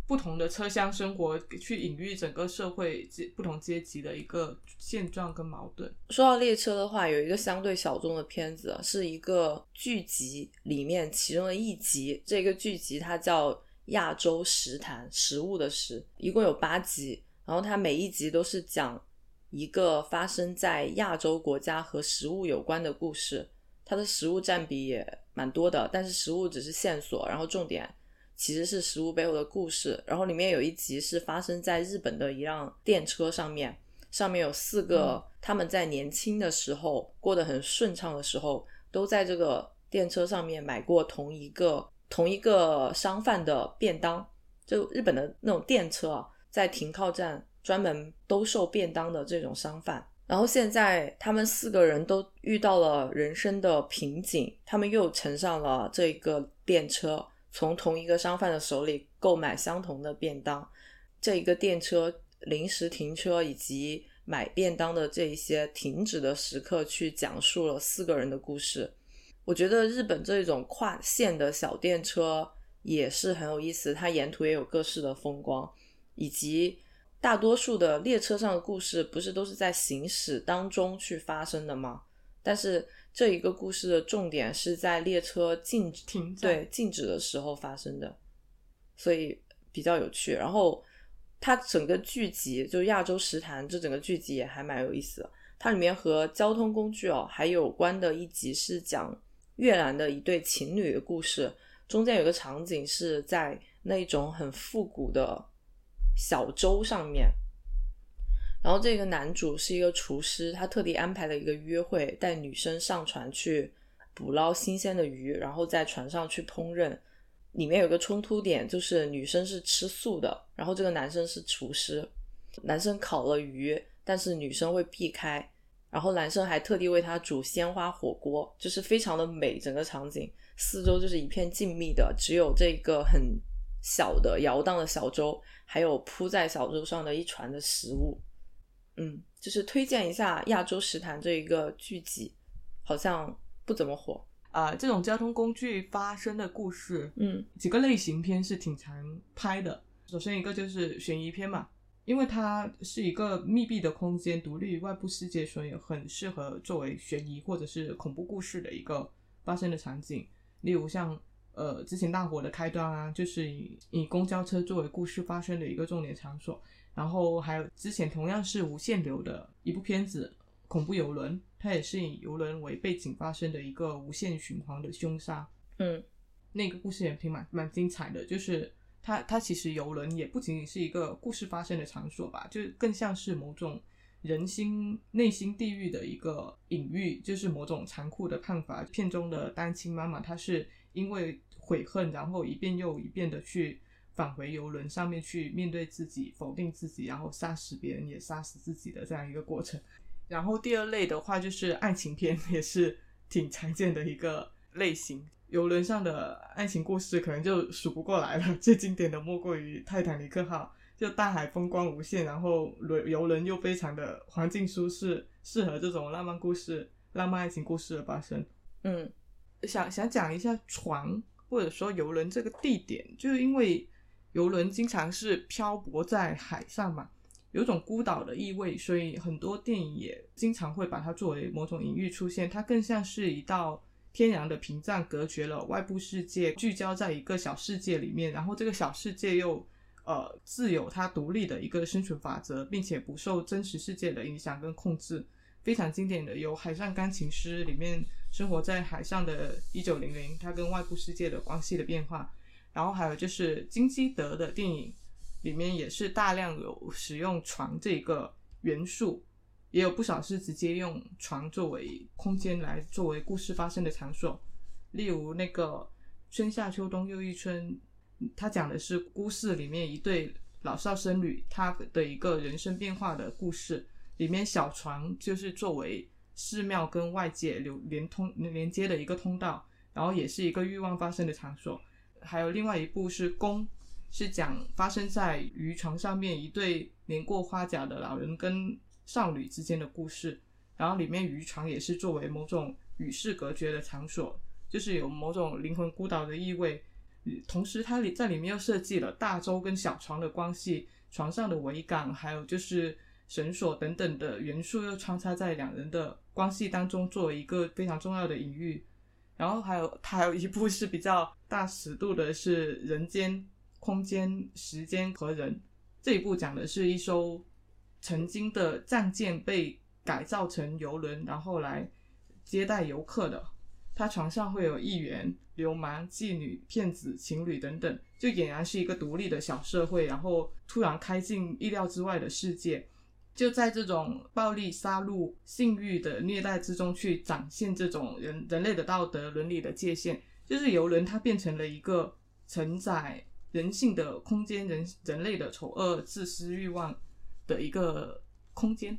Speaker 3: 不同的车厢生活，去隐喻整个社会阶不同阶级的一个现状跟矛盾。
Speaker 2: 说到列车的话，有一个相对小众的片子，是一个剧集里面其中的一集。这个剧集它叫《亚洲食坛》，食物的食，一共有八集，然后它每一集都是讲一个发生在亚洲国家和食物有关的故事。它的食物占比也蛮多的，但是食物只是线索，然后重点其实是食物背后的故事。然后里面有一集是发生在日本的一辆电车上面，上面有四个他们在年轻的时候过得很顺畅的时候，都在这个电车上面买过同一个同一个商贩的便当。就日本的那种电车啊，在停靠站专门兜售便当的这种商贩。然后现在他们四个人都遇到了人生的瓶颈，他们又乘上了这个电车，从同一个商贩的手里购买相同的便当。这一个电车临时停车以及买便当的这一些停止的时刻，去讲述了四个人的故事。我觉得日本这种跨线的小电车也是很有意思，它沿途也有各式的风光，以及大多数的列车上的故事不是都是在行驶当中去发生的吗？但是这一个故事的重点是在列车静止
Speaker 3: 停站
Speaker 2: 对静止的时候发生的，所以比较有趣。然后它整个剧集就亚洲食谈这整个剧集也还蛮有意思的。它里面和交通工具哦还有关的一集是讲越南的一对情侣的故事，中间有个场景是在那种很复古的小舟上面，然后这个男主是一个厨师，他特地安排了一个约会，带女生上船去捕捞新鲜的鱼，然后在船上去烹饪。里面有个冲突点，就是女生是吃素的，然后这个男生是厨师，男生烤了鱼，但是女生会避开，然后男生还特地为她煮鲜花火锅，就是非常的美，整个场景四周就是一片静谧的，只有这个很小的摇荡的小舟，还有铺在小舟上的一船的食物。嗯，就是推荐一下《亚洲食坛》这一个剧集，好像不怎么火。
Speaker 3: 啊、这种交通工具发生的故事，
Speaker 2: 嗯
Speaker 3: 几个类型片是挺常拍的。首先一个就是悬疑片嘛，因为它是一个密闭的空间，独立于外部世界，所以很适合作为悬疑或者是恐怖故事的一个发生的场景。例如像呃之前大火的开端啊，就是以以公交车作为故事发生的一个重点场所。然后还有之前同样是无限流的一部片子《恐怖游轮》，它也是以游轮为背景发生的一个无限循环的凶杀。
Speaker 2: 嗯
Speaker 3: 那个故事也挺蛮蛮精彩的，就是它它其实游轮也不仅仅是一个故事发生的场所吧，就是更像是某种人心内心地狱的一个隐喻，就是某种残酷的判罚。片中的单亲妈妈，她是因为悔恨，然后一遍又一遍的去返回游轮上面去面对自己，否定自己，然后杀死别人，也杀死自己的这样一个过程。然后第二类的话就是爱情片，也是挺常见的一个类型。游轮上的爱情故事可能就数不过来了，最经典的莫过于泰坦尼克号，就大海风光无限，然后轮游轮又非常的环境舒适，适合这种浪漫故事、浪漫爱情故事的发生。
Speaker 2: 嗯
Speaker 3: 想想讲一下船或者说游轮这个地点，就是因为游轮经常是漂泊在海上嘛，有种孤岛的意味，所以很多电影也经常会把它作为某种隐喻出现。它更像是一道天然的屏障，隔绝了外部世界，聚焦在一个小世界里面，然后这个小世界又呃自有它独立的一个生存法则，并且不受真实世界的影响跟控制。非常经典的有《海上钢琴师》里面生活在海上的一九零零，它跟外部世界的关系的变化。然后还有就是金基德的电影里面也是大量有使用床这个元素，也有不少是直接用床作为空间来作为故事发生的场所。例如那个《春夏秋冬又一春》，它讲的是孤寺里面一对老少僧侣他的一个人生变化的故事。里面小船就是作为寺庙跟外界流连通连接的一个通道，然后也是一个欲望发生的场所。还有另外一部是《宫》，是讲发生在渔船上面一对年过花甲的老人跟少女之间的故事。然后里面渔船也是作为某种与世隔绝的场所，就是有某种灵魂孤岛的意味。同时，它里在里面又设计了大舟跟小船的关系，船上的桅杆，还有就是绳索等等的元素，又穿插在两人的关系当中，作为一个非常重要的隐喻。然后还有，它还有一部是比较大尺度的，是人间、空间、时间和人。这一部讲的是一艘曾经的战舰被改造成游轮，然后来接待游客的。它船上会有议员、流氓、妓女、骗子、情侣等等，就俨然是一个独立的小社会。然后突然开进意料之外的世界，就在这种暴力、杀戮、性欲的虐待之中，去展现这种人人类的道德伦理的界限。就是游轮，它变成了一个承载人性的空间，人人类的丑恶、自私欲望的一个空间。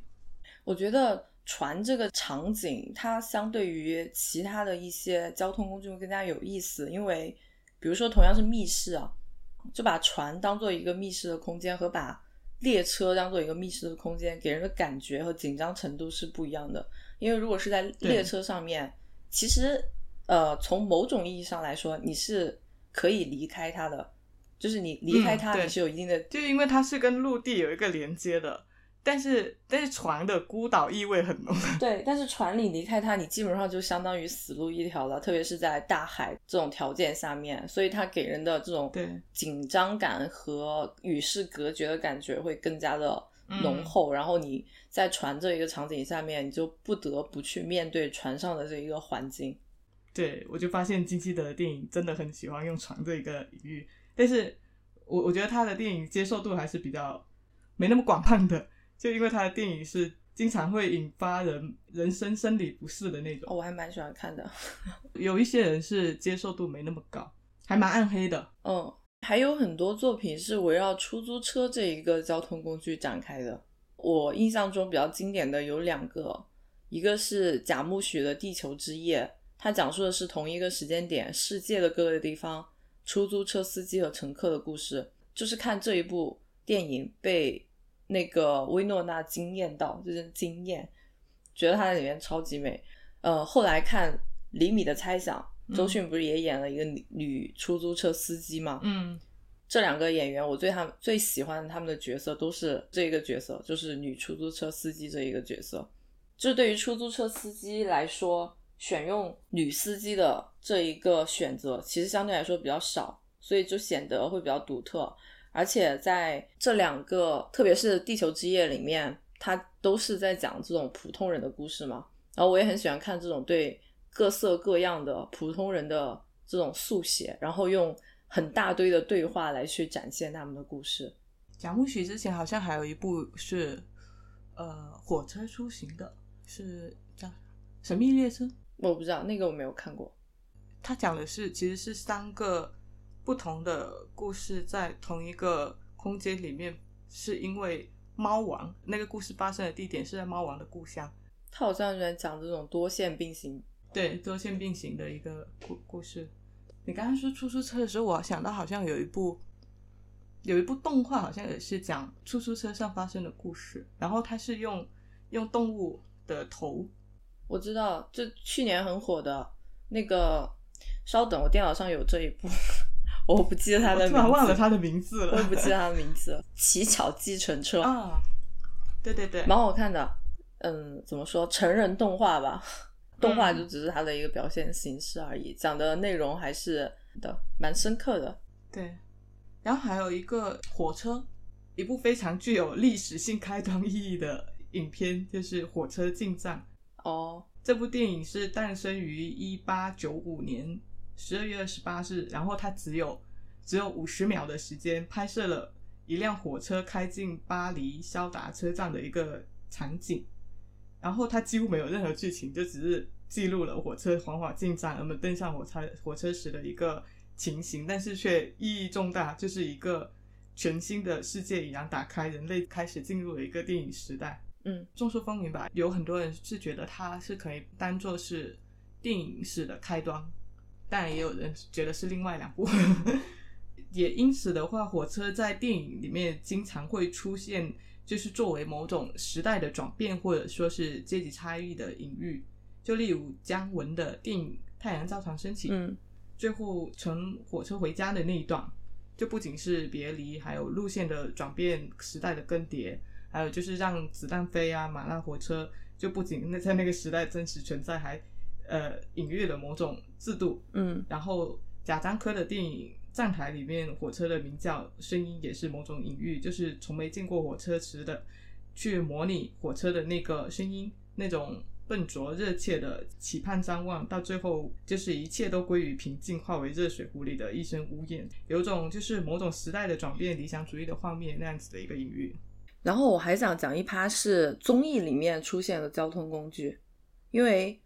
Speaker 2: 我觉得。船这个场景，它相对于其他的一些交通工具会更加有意思，因为比如说同样是密室啊，就把船当做一个密室的空间，和把列车当做一个密室的空间，给人的感觉和紧张程度是不一样的。因为如果是在列车上面，其实呃，从某种意义上来说，你是可以离开它的，就是你离开它你是有一定的，
Speaker 3: 就因为它是跟陆地有一个连接的。但是，但是船的孤岛意味很浓。
Speaker 2: 对，但是船里离开它，你基本上就相当于死路一条了，特别是在大海这种条件下面，所以它给人的这种紧张感和与世隔绝的感觉会更加的浓厚。然后你在船这一个场景下面，你就不得不去面对船上的这一个环境。
Speaker 3: 对，我就发现金基德的电影真的很喜欢用船这一个隐喻，但是我我觉得他的电影接受度还是比较没那么广泛的。就因为他的电影是经常会引发人人生生理不适的那种，
Speaker 2: 哦，我还蛮喜欢看的。
Speaker 3: 有一些人是接受度没那么高，还蛮暗黑的。
Speaker 2: 嗯，还有很多作品是围绕出租车这一个交通工具展开的。我印象中比较经典的有两个，一个是贾木许的《地球之夜》，它讲述的是同一个时间点世界的各个地方出租车司机和乘客的故事。就是看这一部电影被。那个薇诺娜惊艳到，就是惊艳，觉得她在里面超级美。呃，后来看《厘米的猜想》，周迅不是也演了一个女出租车司机吗？
Speaker 3: 嗯，
Speaker 2: 这两个演员，我最他们最喜欢他们的角色都是这一个角色，就是女出租车司机这一个角色。就对于出租车司机来说，选用女司机的这一个选择，其实相对来说比较少，所以就显得会比较独特。而且在这两个，特别是《地球之夜》里面，它都是在讲这种普通人的故事嘛。然后我也很喜欢看这种对各色各样的普通人的这种速写，然后用很大堆的对话来去展现他们的故事。
Speaker 3: 贾木许之前好像还有一部是，呃，火车出行的，是叫《神秘列车》。
Speaker 2: 我不知道那个我没有看过。
Speaker 3: 他讲的是其实是三个。不同的故事在同一个空间里面，是因为猫王那个故事发生的地点是在猫王的故乡。
Speaker 2: 他好像在讲这种多线并行，
Speaker 3: 对多线并行的一个故故事。你刚刚说出租车的时候，我想到好像有一部有一部动画，好像也是讲出租车上发生的故事。然后它是用用动物的头，
Speaker 2: 我知道，这去年很火的那个。稍等，我电脑上有这一部。我不记得他的名字，
Speaker 3: 忘了他的名字了。
Speaker 2: 我也不记得他的名字了。乞巧计程车
Speaker 3: 啊，对对对，
Speaker 2: 蛮好看的。嗯，怎么说？成人动画吧，动画就只是它的一个表现形式而已，讲的内容还是的蛮深刻的。
Speaker 3: 对，然后还有一个火车，一部非常具有历史性开端意义的影片，就是《火车进藏》。
Speaker 2: 哦，
Speaker 3: 这部电影是诞生于一八九五年。十二月二十八日，然后它只有只有五十秒的时间，拍摄了一辆火车开进巴黎肖达车站的一个场景，然后它几乎没有任何剧情，就只是记录了火车缓缓进站，人们登上火车火车时的一个情形，但是却意义重大，就是一个全新的世界已然打开，人类开始进入了一个电影时代。
Speaker 2: 嗯，
Speaker 3: 众说纷纭吧，有很多人是觉得它是可以当做是电影史的开端。但也有人觉得是另外两部，也因此的话，火车在电影里面经常会出现就是作为某种时代的转变或者说是阶级差异的隐喻。就例如姜文的电影《太阳照常升起》，
Speaker 2: 嗯
Speaker 3: 最后乘火车回家的那一段，就不仅是别离，还有路线的转变、时代的更迭，还有就是让子弹飞啊、马拉火车，就不仅那在那个时代真实存在，还呃隐喻了某种制度。
Speaker 2: 嗯
Speaker 3: 然后贾樟柯的电影《站台》里面火车的鸣叫声音也是某种隐喻，就是从没见过火车时的去模拟火车的那个声音，那种笨拙热切的期盼张望，到最后就是一切都归于平静，化为热水壶里的一声呜咽，有种就是某种时代的转变、理想主义的画面那样子的一个隐喻。
Speaker 2: 然后我还想讲一趴是综艺里面出现的交通工具，因为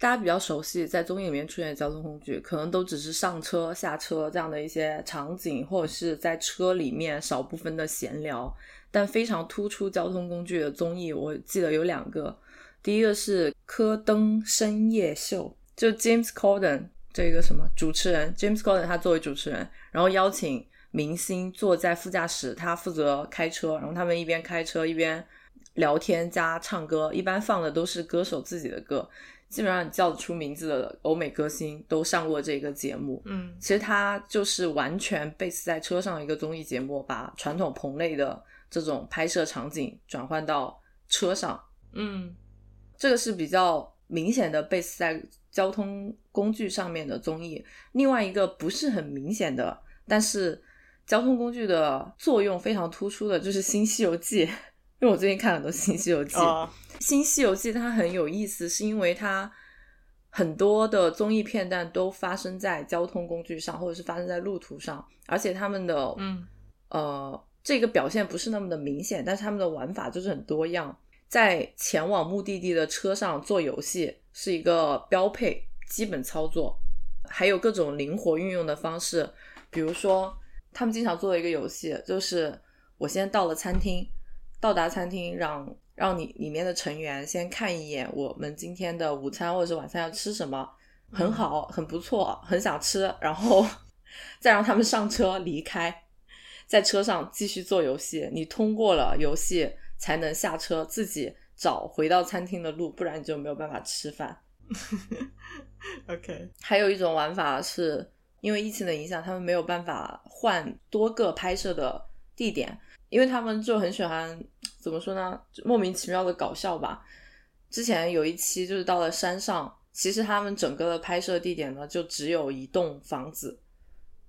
Speaker 2: 大家比较熟悉，在综艺里面出现的交通工具，可能都只是上车、下车这样的一些场景，或者是在车里面少部分的闲聊。但非常突出交通工具的综艺，我记得有两个，第一个是科登深夜秀，就 James Corden 这个什么主持人，James Corden 他作为主持人，然后邀请明星坐在副驾驶，他负责开车，然后他们一边开车一边聊天加唱歌，一般放的都是歌手自己的歌，基本上你叫得出名字的欧美歌星都上过这个节目。
Speaker 3: 嗯
Speaker 2: 其实它就是完全 base 在车上的一个综艺节目，把传统棚内的这种拍摄场景转换到车上，
Speaker 3: 嗯
Speaker 2: 这个是比较明显的 base 在交通工具上面的综艺。另外一个不是很明显的，但是交通工具的作用非常突出的，就是《新西游记》。因为我最近看很多《新西游记》
Speaker 3: 啊
Speaker 2: 新西游记》它很有意思，是因为它很多的综艺片段都发生在交通工具上，或者是发生在路途上，而且他们的
Speaker 3: 嗯。
Speaker 2: 呃这个表现不是那么的明显，但是他们的玩法就是很多样。在前往目的地的车上做游戏是一个标配基本操作，还有各种灵活运用的方式，比如说他们经常做的一个游戏就是我先到了餐厅，到达餐厅让让你里面的成员先看一眼我们今天的午餐或者是晚餐要吃什么，很好，很不错，很想吃，然后 再让他们上车离开，在车上继续做游戏。你通过了游戏才能下车，自己找回到餐厅的路，不然你就没有办法吃饭。
Speaker 3: OK，
Speaker 2: 还有一种玩法是因为疫情的影响，他们没有办法换多个拍摄的地点，因为他们就很喜欢怎么说呢，莫名其妙的搞笑吧。之前有一期就是到了山上，其实他们整个的拍摄地点呢就只有一栋房子，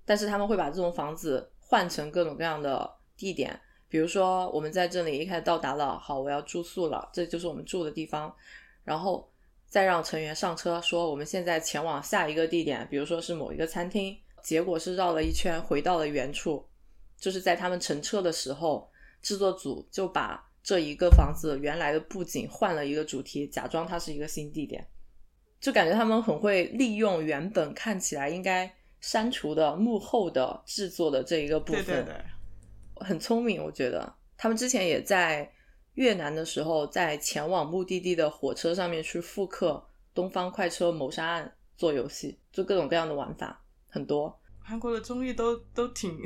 Speaker 2: 但是他们会把这栋房子换成各种各样的地点，比如说我们在这里一开始到达了，好，我要住宿了，这就是我们住的地方，然后再让成员上车，说我们现在前往下一个地点，比如说是某一个餐厅，结果是绕了一圈回到了原处，就是在他们乘车的时候，制作组就把这一个房子原来的布景换了一个主题，假装它是一个新地点，就感觉他们很会利用原本看起来应该删除的幕后的制作的这一个部
Speaker 3: 对
Speaker 2: 分，
Speaker 3: 对对，
Speaker 2: 很聪明，我觉得。他们之前也在越南的时候，在前往目的地的火车上面去复刻《东方快车谋杀案》做游戏，就各种各样的玩法很多。
Speaker 3: 韩国的综艺都都挺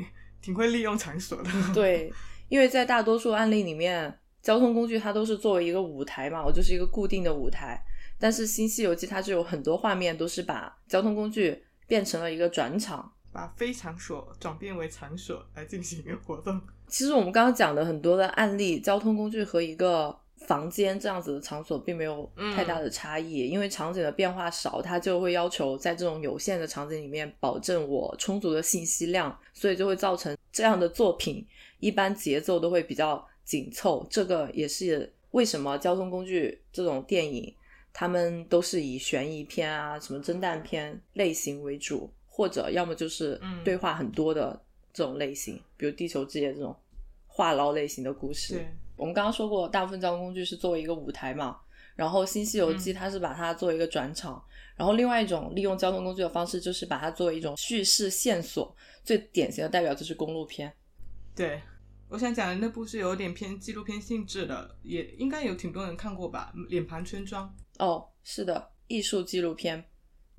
Speaker 3: 挺会利用场所的。
Speaker 2: 对，因为在大多数案例里面，交通工具它都是作为一个舞台嘛，我就是一个固定的舞台。但是《新西游记》它就有很多画面都是把交通工具变成了一个转场。
Speaker 3: 把非场所转变为场所来进行一个活动。
Speaker 2: 其实我们刚刚讲的很多的案例，交通工具和一个房间这样子的场所并没有太大的差异，因为场景的变化少，它就会要求在这种有限的场景里面保证我充足的信息量，所以就会造成这样的作品一般节奏都会比较紧凑。这个也是为什么交通工具这种电影，他们都是以悬疑片啊、什么侦探片类型为主，或者要么就是
Speaker 3: 嗯
Speaker 2: 对话很多的这种类型，比如《地球之夜》这种话唠类型的故事。
Speaker 3: 对，
Speaker 2: 我们刚刚说过，大部分交通工具是作为一个舞台嘛，然后《新西游记》
Speaker 3: 嗯
Speaker 2: 它是把它作为一个转场，然后另外一种利用交通工具的方式就是把它作为一种叙事线索，最典型的代表就是公路片。
Speaker 3: 对，我想讲的那部是有点偏纪录片性质的，也应该有挺多人看过吧，《脸盘村庄》。
Speaker 2: 哦，是的，艺术纪录片。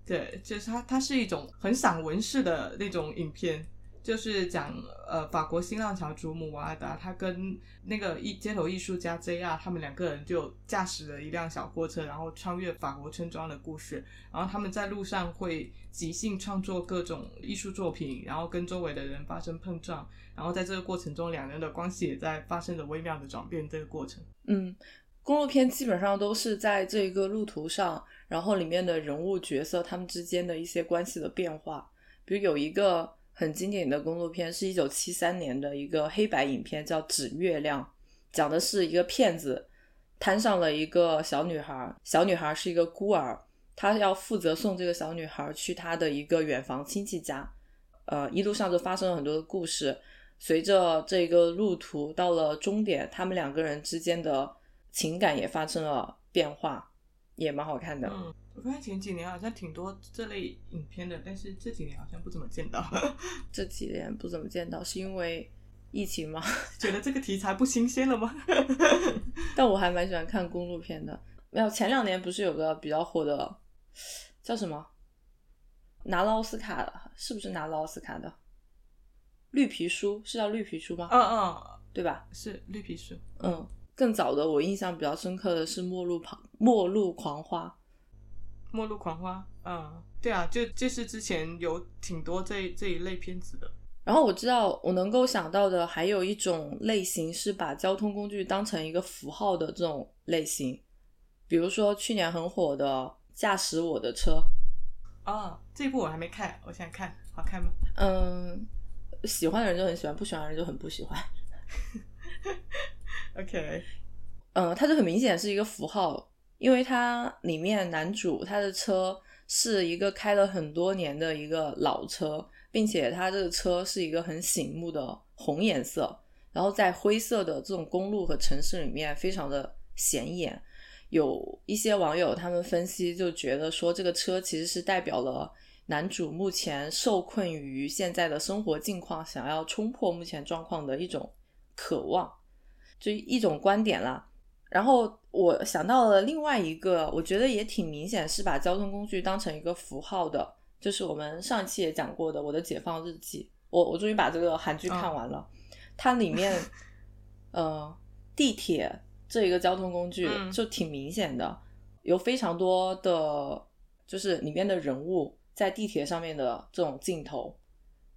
Speaker 3: 对，就是它，它是一种很散文式的那种影片，就是讲呃法国新浪潮主母瓦尔达，他跟那个艺街头艺术家 JR 他们两个人就驾驶了一辆小货车，然后穿越法国村庄的故事。然后他们在路上会即兴创作各种艺术作品，然后跟周围的人发生碰撞。然后在这个过程中，两人的关系也在发生着微妙的转变。这个过程，
Speaker 2: 嗯，公路片基本上都是在这个路途上，然后里面的人物角色他们之间的一些关系的变化。比如有一个。很经典的公路片是一九七三年的一个黑白影片，叫《指月亮》，讲的是一个骗子摊上了一个小女孩，小女孩是一个孤儿，他要负责送这个小女孩去他的一个远房亲戚家，呃，一路上就发生了很多的故事。随着这个路途到了终点，他们两个人之间的情感也发生了变化，也蛮好看的。
Speaker 3: 嗯我发现前几年好像挺多这类影片的，但是这几年好像不怎么见到。
Speaker 2: 这几年不怎么见到，是因为疫情吗？
Speaker 3: 觉得这个题材不新鲜了吗？
Speaker 2: 但我还蛮喜欢看公路片的。没有，前两年不是有个比较火的，叫什么？拿了奥斯卡的，是不是拿了奥斯卡的？绿皮书是叫绿皮书吗？
Speaker 3: 嗯嗯，
Speaker 2: 对吧？
Speaker 3: 是绿皮书。
Speaker 2: 嗯，更早的我印象比较深刻的是《末路狂末路狂花》。
Speaker 3: 末路狂花，嗯，对啊，就就是之前有挺多这这一类片子的。
Speaker 2: 然后我知道，我能够想到的还有一种类型是把交通工具当成一个符号的这种类型，比如说去年很火的《驾驶我的车》。
Speaker 3: 哦，这部我还没看，我想看，好看吗？
Speaker 2: 嗯，喜欢的人就很喜欢，不喜欢的人就很不喜欢。
Speaker 3: OK，
Speaker 2: 嗯，它就很明显是一个符号。因为它里面男主他的车是一个开了很多年的一个老车，并且他这个车是一个很醒目的红颜色，然后在灰色的这种公路和城市里面非常的显眼。有一些网友他们分析就觉得说，这个车其实是代表了男主目前受困于现在的生活境况，想要冲破目前状况的一种渴望，就一种观点啦。然后我想到了另外一个，我觉得也挺明显是把交通工具当成一个符号的，就是我们上期也讲过的《我的解放日记》。我我终于把这个韩剧看完了，它里面，呃，地铁这一个交通工具就挺明显的，有非常多的，就是里面的人物在地铁上面的这种镜头，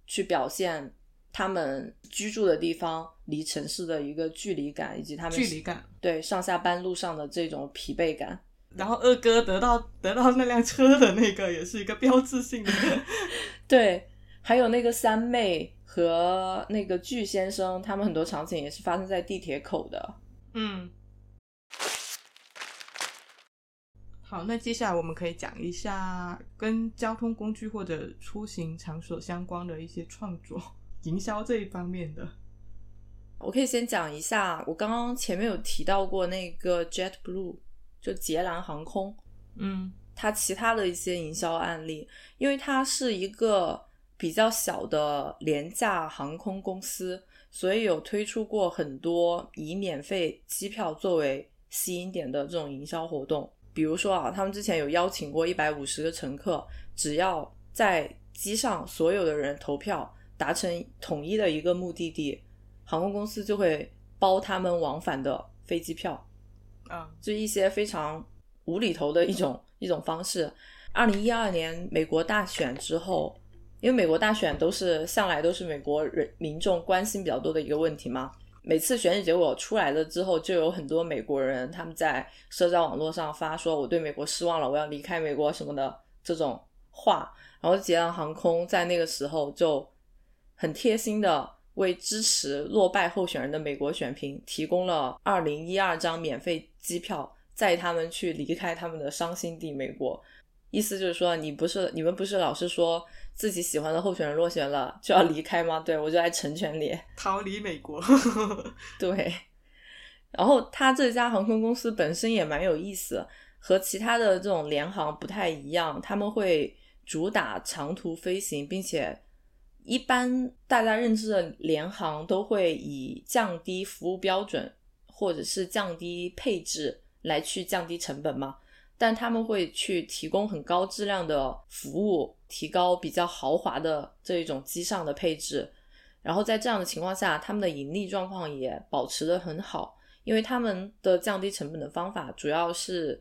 Speaker 2: 去表现他们居住的地方。离城市的一个距离感，以及他们
Speaker 3: 距离感，
Speaker 2: 对上下班路上的这种疲惫感。
Speaker 3: 然后二哥得到得到那辆车的那个，也是一个标志性的。
Speaker 2: 对，还有那个三妹和那个巨先生，他们很多场景也是发生在地铁口的。
Speaker 3: 嗯。好，那接下来我们可以讲一下跟交通工具或者出行场所相关的一些创作、营销这一方面的。
Speaker 2: 我可以先讲一下，我刚刚前面有提到过那个 Jet Blue，就捷兰航空，
Speaker 3: 嗯，
Speaker 2: 它其他的一些营销案例，因为它是一个比较小的廉价航空公司，所以有推出过很多以免费机票作为吸引点的这种营销活动。比如说啊，他们之前有邀请过一百五十个乘客，只要在机上所有的人投票达成统一的一个目的地。航空公司就会包他们往返的飞机票，
Speaker 3: 啊，
Speaker 2: 就一些非常无厘头的一种 一种方式。二零一二年美国大选之后，因为美国大选都是向来都是美国人民众关心比较多的一个问题嘛，每次选举结果出来了之后，就有很多美国人他们在社交网络上发说我对美国失望了，我要离开美国什么的这种话。然后捷安航空在那个时候就很贴心的。为支持落败候选人的美国选民提供了二零一二张免费机票，载他们去离开他们的伤心地美国。意思就是说，你不是你们不是老是说自己喜欢的候选人落选了就要离开吗？对我就来成全你，
Speaker 3: 逃离美国。
Speaker 2: 对。然后他这家航空公司本身也蛮有意思，和其他的这种联航不太一样，他们会主打长途飞行，并且。一般大家认知的联航都会以降低服务标准或者是降低配置来去降低成本嘛，但他们会去提供很高质量的服务，提高比较豪华的这一种机上的配置，然后在这样的情况下，他们的盈利状况也保持得很好，因为他们的降低成本的方法主要是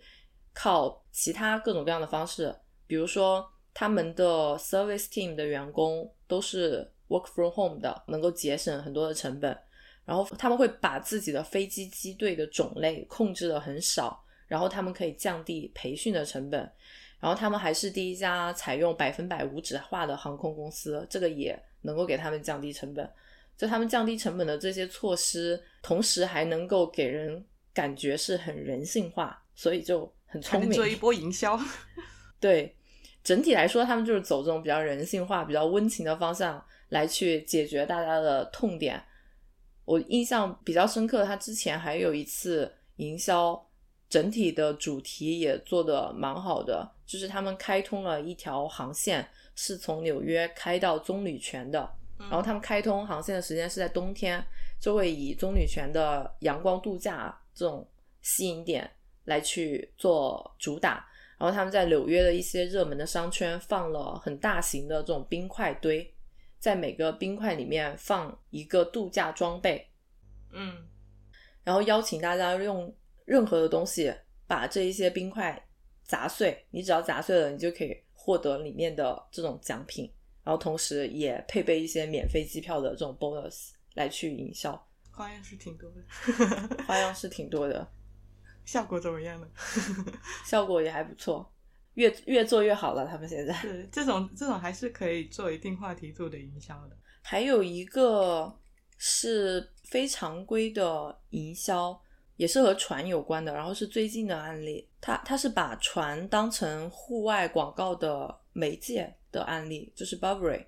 Speaker 2: 靠其他各种各样的方式，比如说他们的 service team 的员工都是 work from home 的，能够节省很多的成本。然后他们会把自己的飞机机队的种类控制的很少，然后他们可以降低培训的成本。然后他们还是第一家采用百分百无纸化的航空公司，这个也能够给他们降低成本。就他们降低成本的这些措施，同时还能够给人感觉是很人性化，所以就很聪明。
Speaker 3: 做一波营销。
Speaker 2: 对，整体来说，他们就是走这种比较人性化、比较温情的方向来去解决大家的痛点。我印象比较深刻，他之前还有一次营销，整体的主题也做的蛮好的，就是他们开通了一条航线，是从纽约开到棕榈泉的。然后他们开通航线的时间是在冬天，就会以棕榈泉的阳光度假这种吸引点来去做主打。然后他们在纽约的一些热门的商圈放了很大型的这种冰块堆。在每个冰块里面放一个度假装备，
Speaker 3: 嗯，
Speaker 2: 然后邀请大家用任何的东西把这一些冰块砸碎，你只要砸碎了，你就可以获得里面的这种奖品，然后同时也配备一些免费机票的这种 bonus 来去营销，
Speaker 3: 花样是挺多的，
Speaker 2: 花样是挺多的，
Speaker 3: 效果怎么样呢？
Speaker 2: 效果也还不错。越越做越好了，他们现在
Speaker 3: 是这种这种还是可以做一定话题度的营销的。
Speaker 2: 还有一个是非常规的营销，也是和船有关的，然后是最近的案例。他他是把船当成户外广告的媒介的案例，就是 Burberry，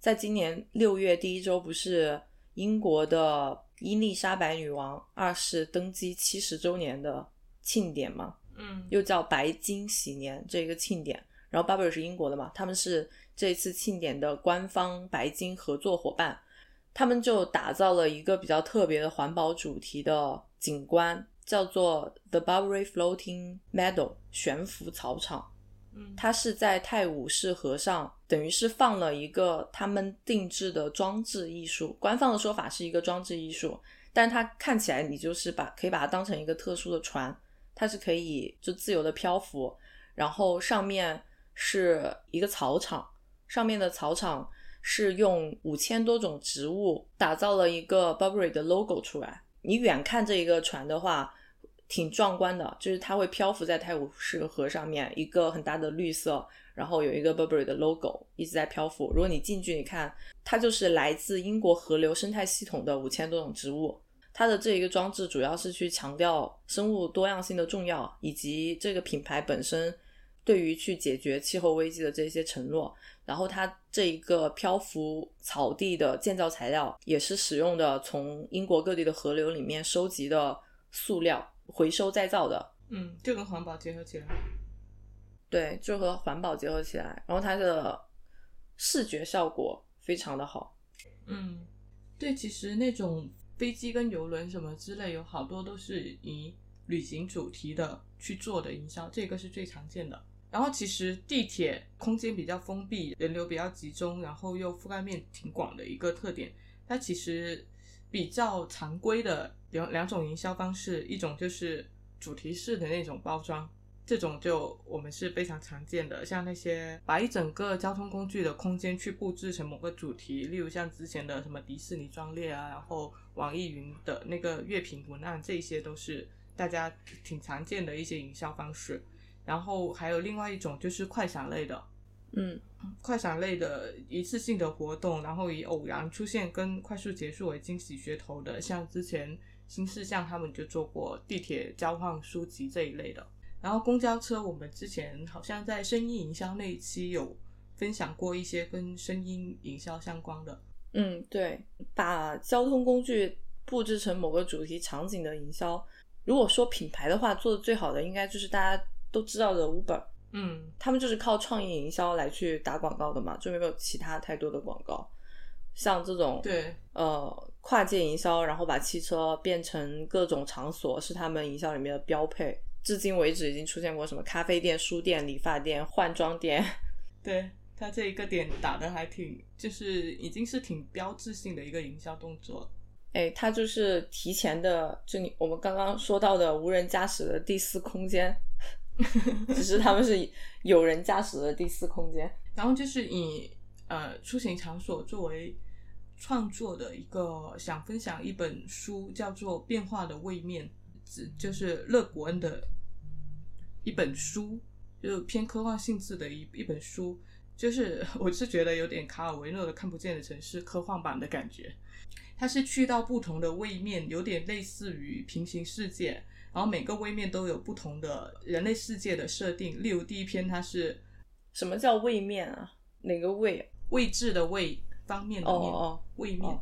Speaker 2: 在今年六月第一周，不是英国的伊丽莎白女王二世登基七十周年的庆典嘛？
Speaker 3: 嗯，
Speaker 2: 又叫白金禧年这个庆典，然后 Burberry 是英国的嘛，他们是这次庆典的官方白金合作伙伴，他们就打造了一个比较特别的环保主题的景观，叫做 The Burberry Floating Meadow 悬浮草场。
Speaker 3: 嗯，
Speaker 2: 它是在泰晤士河上，等于是放了一个他们定制的装置艺术，官方的说法是一个装置艺术，但它看起来你就是把可以把它当成一个特殊的船。它是可以就自由的漂浮，然后上面是一个草场，上面的草场是用五千多种植物打造了一个 Burberry 的 logo 出来。你远看这一个船的话，挺壮观的，就是它会漂浮在泰晤士河上面，一个很大的绿色，然后有一个 Burberry 的 logo 一直在漂浮。如果你近距离看，它就是来自英国河流生态系统的五千多种植物。它的这一个装置主要是去强调生物多样性的重要，以及这个品牌本身对于去解决气候危机的这些承诺。然后它这一个漂浮草地的建造材料也是使用的从英国各地的河流里面收集的塑料回收再造的。
Speaker 3: 嗯，就跟环保结合起来。
Speaker 2: 对，就和环保结合起来，然后它的视觉效果非常的好。
Speaker 3: 嗯，对，其实那种。飞机跟游轮什么之类，有好多都是以旅行主题的去做的营销，这个是最常见的。然后其实地铁空间比较封闭，人流比较集中，然后又覆盖面挺广的一个特点。它其实比较常规的两两种营销方式，一种就是主题式的那种包装。这种就我们是非常常见的，像那些把一整个交通工具的空间去布置成某个主题，例如像之前的什么迪士尼专列啊，然后网易云的那个乐评文案，这些都是大家挺常见的一些营销方式。然后还有另外一种就是快闪类的，
Speaker 2: 嗯，
Speaker 3: 快闪类的一次性的活动，然后以偶然出现跟快速结束为惊喜噱头的，像之前新事项他们就做过地铁交换书籍这一类的。然后公交车，我们之前好像在声音营销那一期有分享过一些跟声音营销相关的。
Speaker 2: 嗯，对，把交通工具布置成某个主题场景的营销，如果说品牌的话，做的最好的应该就是大家都知道的 Uber。
Speaker 3: 嗯，
Speaker 2: 他们就是靠创意营销来去打广告的嘛，就没有其他太多的广告。像这种
Speaker 3: 对
Speaker 2: 呃跨界营销，然后把汽车变成各种场所，是他们营销里面的标配。至今为止，已经出现过什么咖啡店、书店、理发店、换装店，
Speaker 3: 对，他这一个点打的还挺，就是已经是挺标志性的一个营销动作。
Speaker 2: 哎，他就是提前的，就你我们刚刚说到的无人驾驶的第四空间，只是他们是有人驾驶的第四空间。
Speaker 3: 然后就是以呃出行场所作为创作的一个，想分享一本书，叫做《变化的位面》，就是勒古恩的一本书，就偏科幻性质的一一本书。就是 我是觉得有点卡尔维诺的《看不见的城市》科幻版的感觉。它是去到不同的位面，有点类似于平行世界，然后每个位面都有不同的人类世界的设定。例如第一篇，它是
Speaker 2: 什么叫位面啊？哪个位？
Speaker 3: 位置的位，方面的面，
Speaker 2: 哦
Speaker 3: 位面。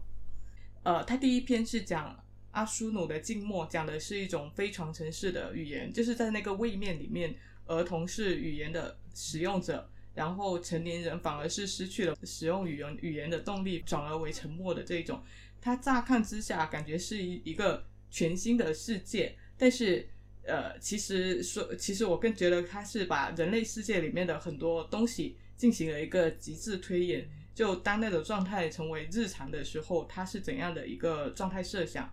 Speaker 3: 呃，他第一篇是讲阿苏努的静默，讲的是一种非常城市的语言，就是在那个位面里面，儿童是语言的使用者，然后成年人反而是失去了使用语言语言的动力，转而为沉默的这种。他乍看之下感觉是一一个全新的世界，但是呃，其实说，其实我更觉得他是把人类世界里面的很多东西进行了一个极致推演。就当那种状态成为日常的时候，它是怎样的一个状态设想？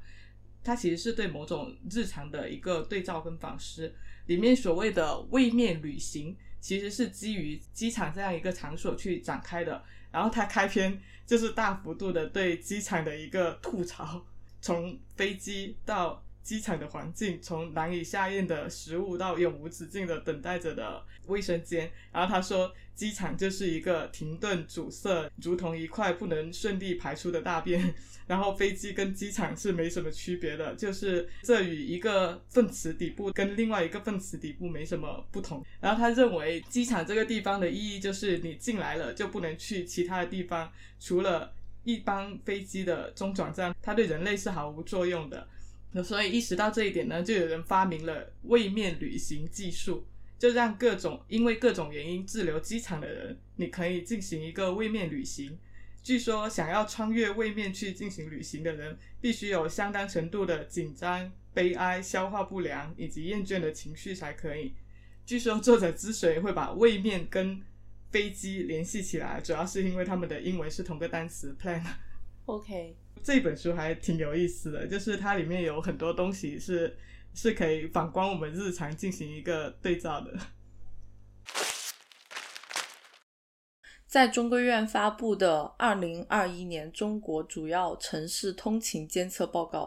Speaker 3: 它其实是对某种日常的一个对照跟反思。里面所谓的位面旅行，其实是基于机场这样一个场所去展开的。然后它开篇。就是大幅度的对机场的一个吐槽，从飞机到机场的环境，从难以下咽的食物到永无止境的等待着的卫生间。然后他说，机场就是一个停顿阻塞，如同一块不能顺利排出的大便。然后飞机跟机场是没什么区别的，就是这与一个粪池底部跟另外一个粪池底部没什么不同。然后他认为机场这个地方的意义就是你进来了就不能去其他的地方，除了一般飞机的中转站，它对人类是毫无作用的。所以意识到这一点呢，就有人发明了位面旅行技术，就让各种因为各种原因滞留机场的人，你可以进行一个位面旅行。据说，想要穿越位面去进行旅行的人，必须有相当程度的紧张、悲哀、消化不良以及厌倦的情绪才可以。据说，作者之所以会把位面跟飞机联系起来，主要是因为他们的英文是同个单词 “plan”。
Speaker 2: OK，
Speaker 3: 这本书还挺有意思的，就是它里面有很多东西是是可以反观我们日常进行一个对照的。
Speaker 2: 在中科院发布的《二零二一年中国主要城市通勤监测报告》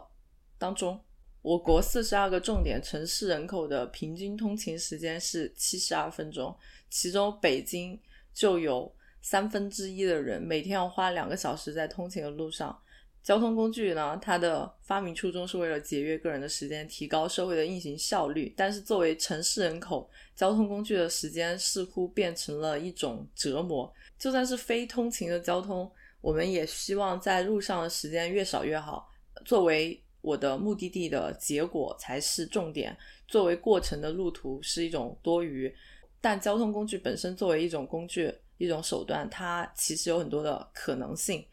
Speaker 2: 当中，我国四十二个重点城市人口的平均通勤时间是七十二分钟，其中北京就有三分之一的人每天要花两个小时在通勤的路上。交通工具呢，它的发明初衷是为了节约个人的时间，提高社会的运行效率。但是作为城市人口，交通工具的时间似乎变成了一种折磨。就算是非通勤的交通，我们也希望在路上的时间越少越好。作为我的目的地的结果才是重点，作为过程的路途是一种多余。但交通工具本身作为一种工具、一种手段，它其实有很多的可能性。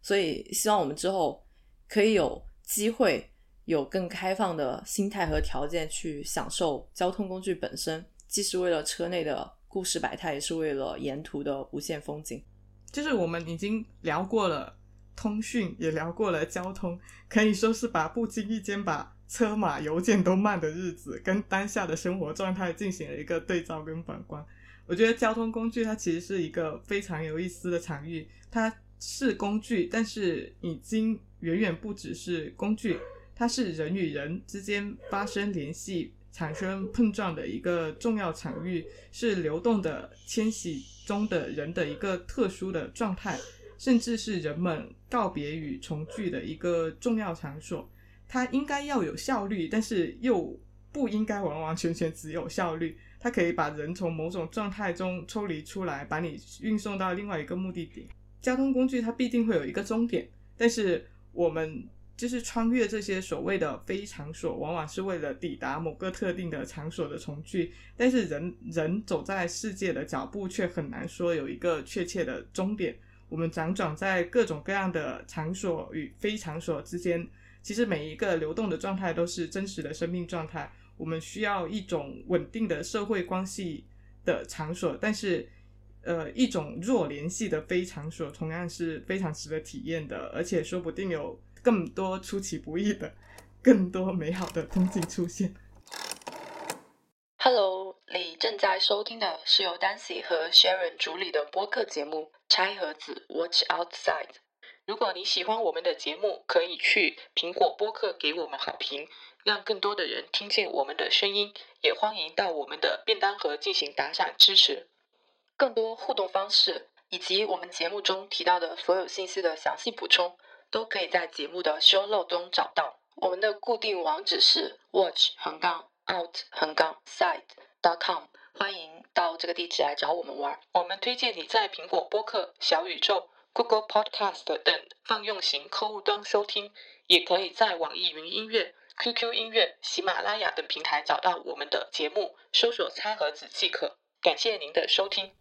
Speaker 2: 所以，希望我们之后可以有机会，有更开放的心态和条件去享受交通工具本身，既是为了车内的故事百态，也是为了沿途的无限风景。
Speaker 3: 就是我们已经聊过了通讯，也聊过了交通，可以说是把不经意间把车马邮件都慢的日子，跟当下的生活状态进行了一个对照跟反观。我觉得交通工具它其实是一个非常有意思的场域，它。是工具，但是已经远远不只是工具，它是人与人之间发生联系、产生碰撞的一个重要场域，是流动的迁徙中的人的一个特殊的状态，甚至是人们告别与重聚的一个重要场所。它应该要有效率，但是又不应该完完全全只有效率。它可以把人从某种状态中抽离出来，把你运送到另外一个目的地。交通工具它必定会有一个终点，但是我们就是穿越这些所谓的非场所，往往是为了抵达某个特定的场所的重聚。但是人人走在世界的脚步却很难说有一个确切的终点。我们辗转在各种各样的场所与非场所之间，其实每一个流动的状态都是真实的生命状态。我们需要一种稳定的社会关系的场所，但是。呃一种弱联系的非场所，同样是非常值得体验的，而且说不定有更多出其不意的、更多美好的风景出现。
Speaker 5: Hello，你正在收听的是由 Dancy 和 Sharon 主理的播客节目《拆盒子 Watch Outside》。如果你喜欢我们的节目，可以去苹果播客给我们好评，让更多的人听见我们的声音。也欢迎到我们的便当盒进行打赏支持。更多互动方式以及我们节目中提到的所有信息的详细补充，都可以在节目的 show l o 中找到。我们的固定网址是 watch 横杠 out 横杠 side dot com，欢迎到这个地址来找我们玩。我们推荐你在苹果播客、小宇宙、Google Podcast 等泛用型客户端收听，也可以在网易云音乐、QQ 音乐、喜马拉雅等平台找到我们的节目，搜索“餐盒子”即可。感谢您的收听。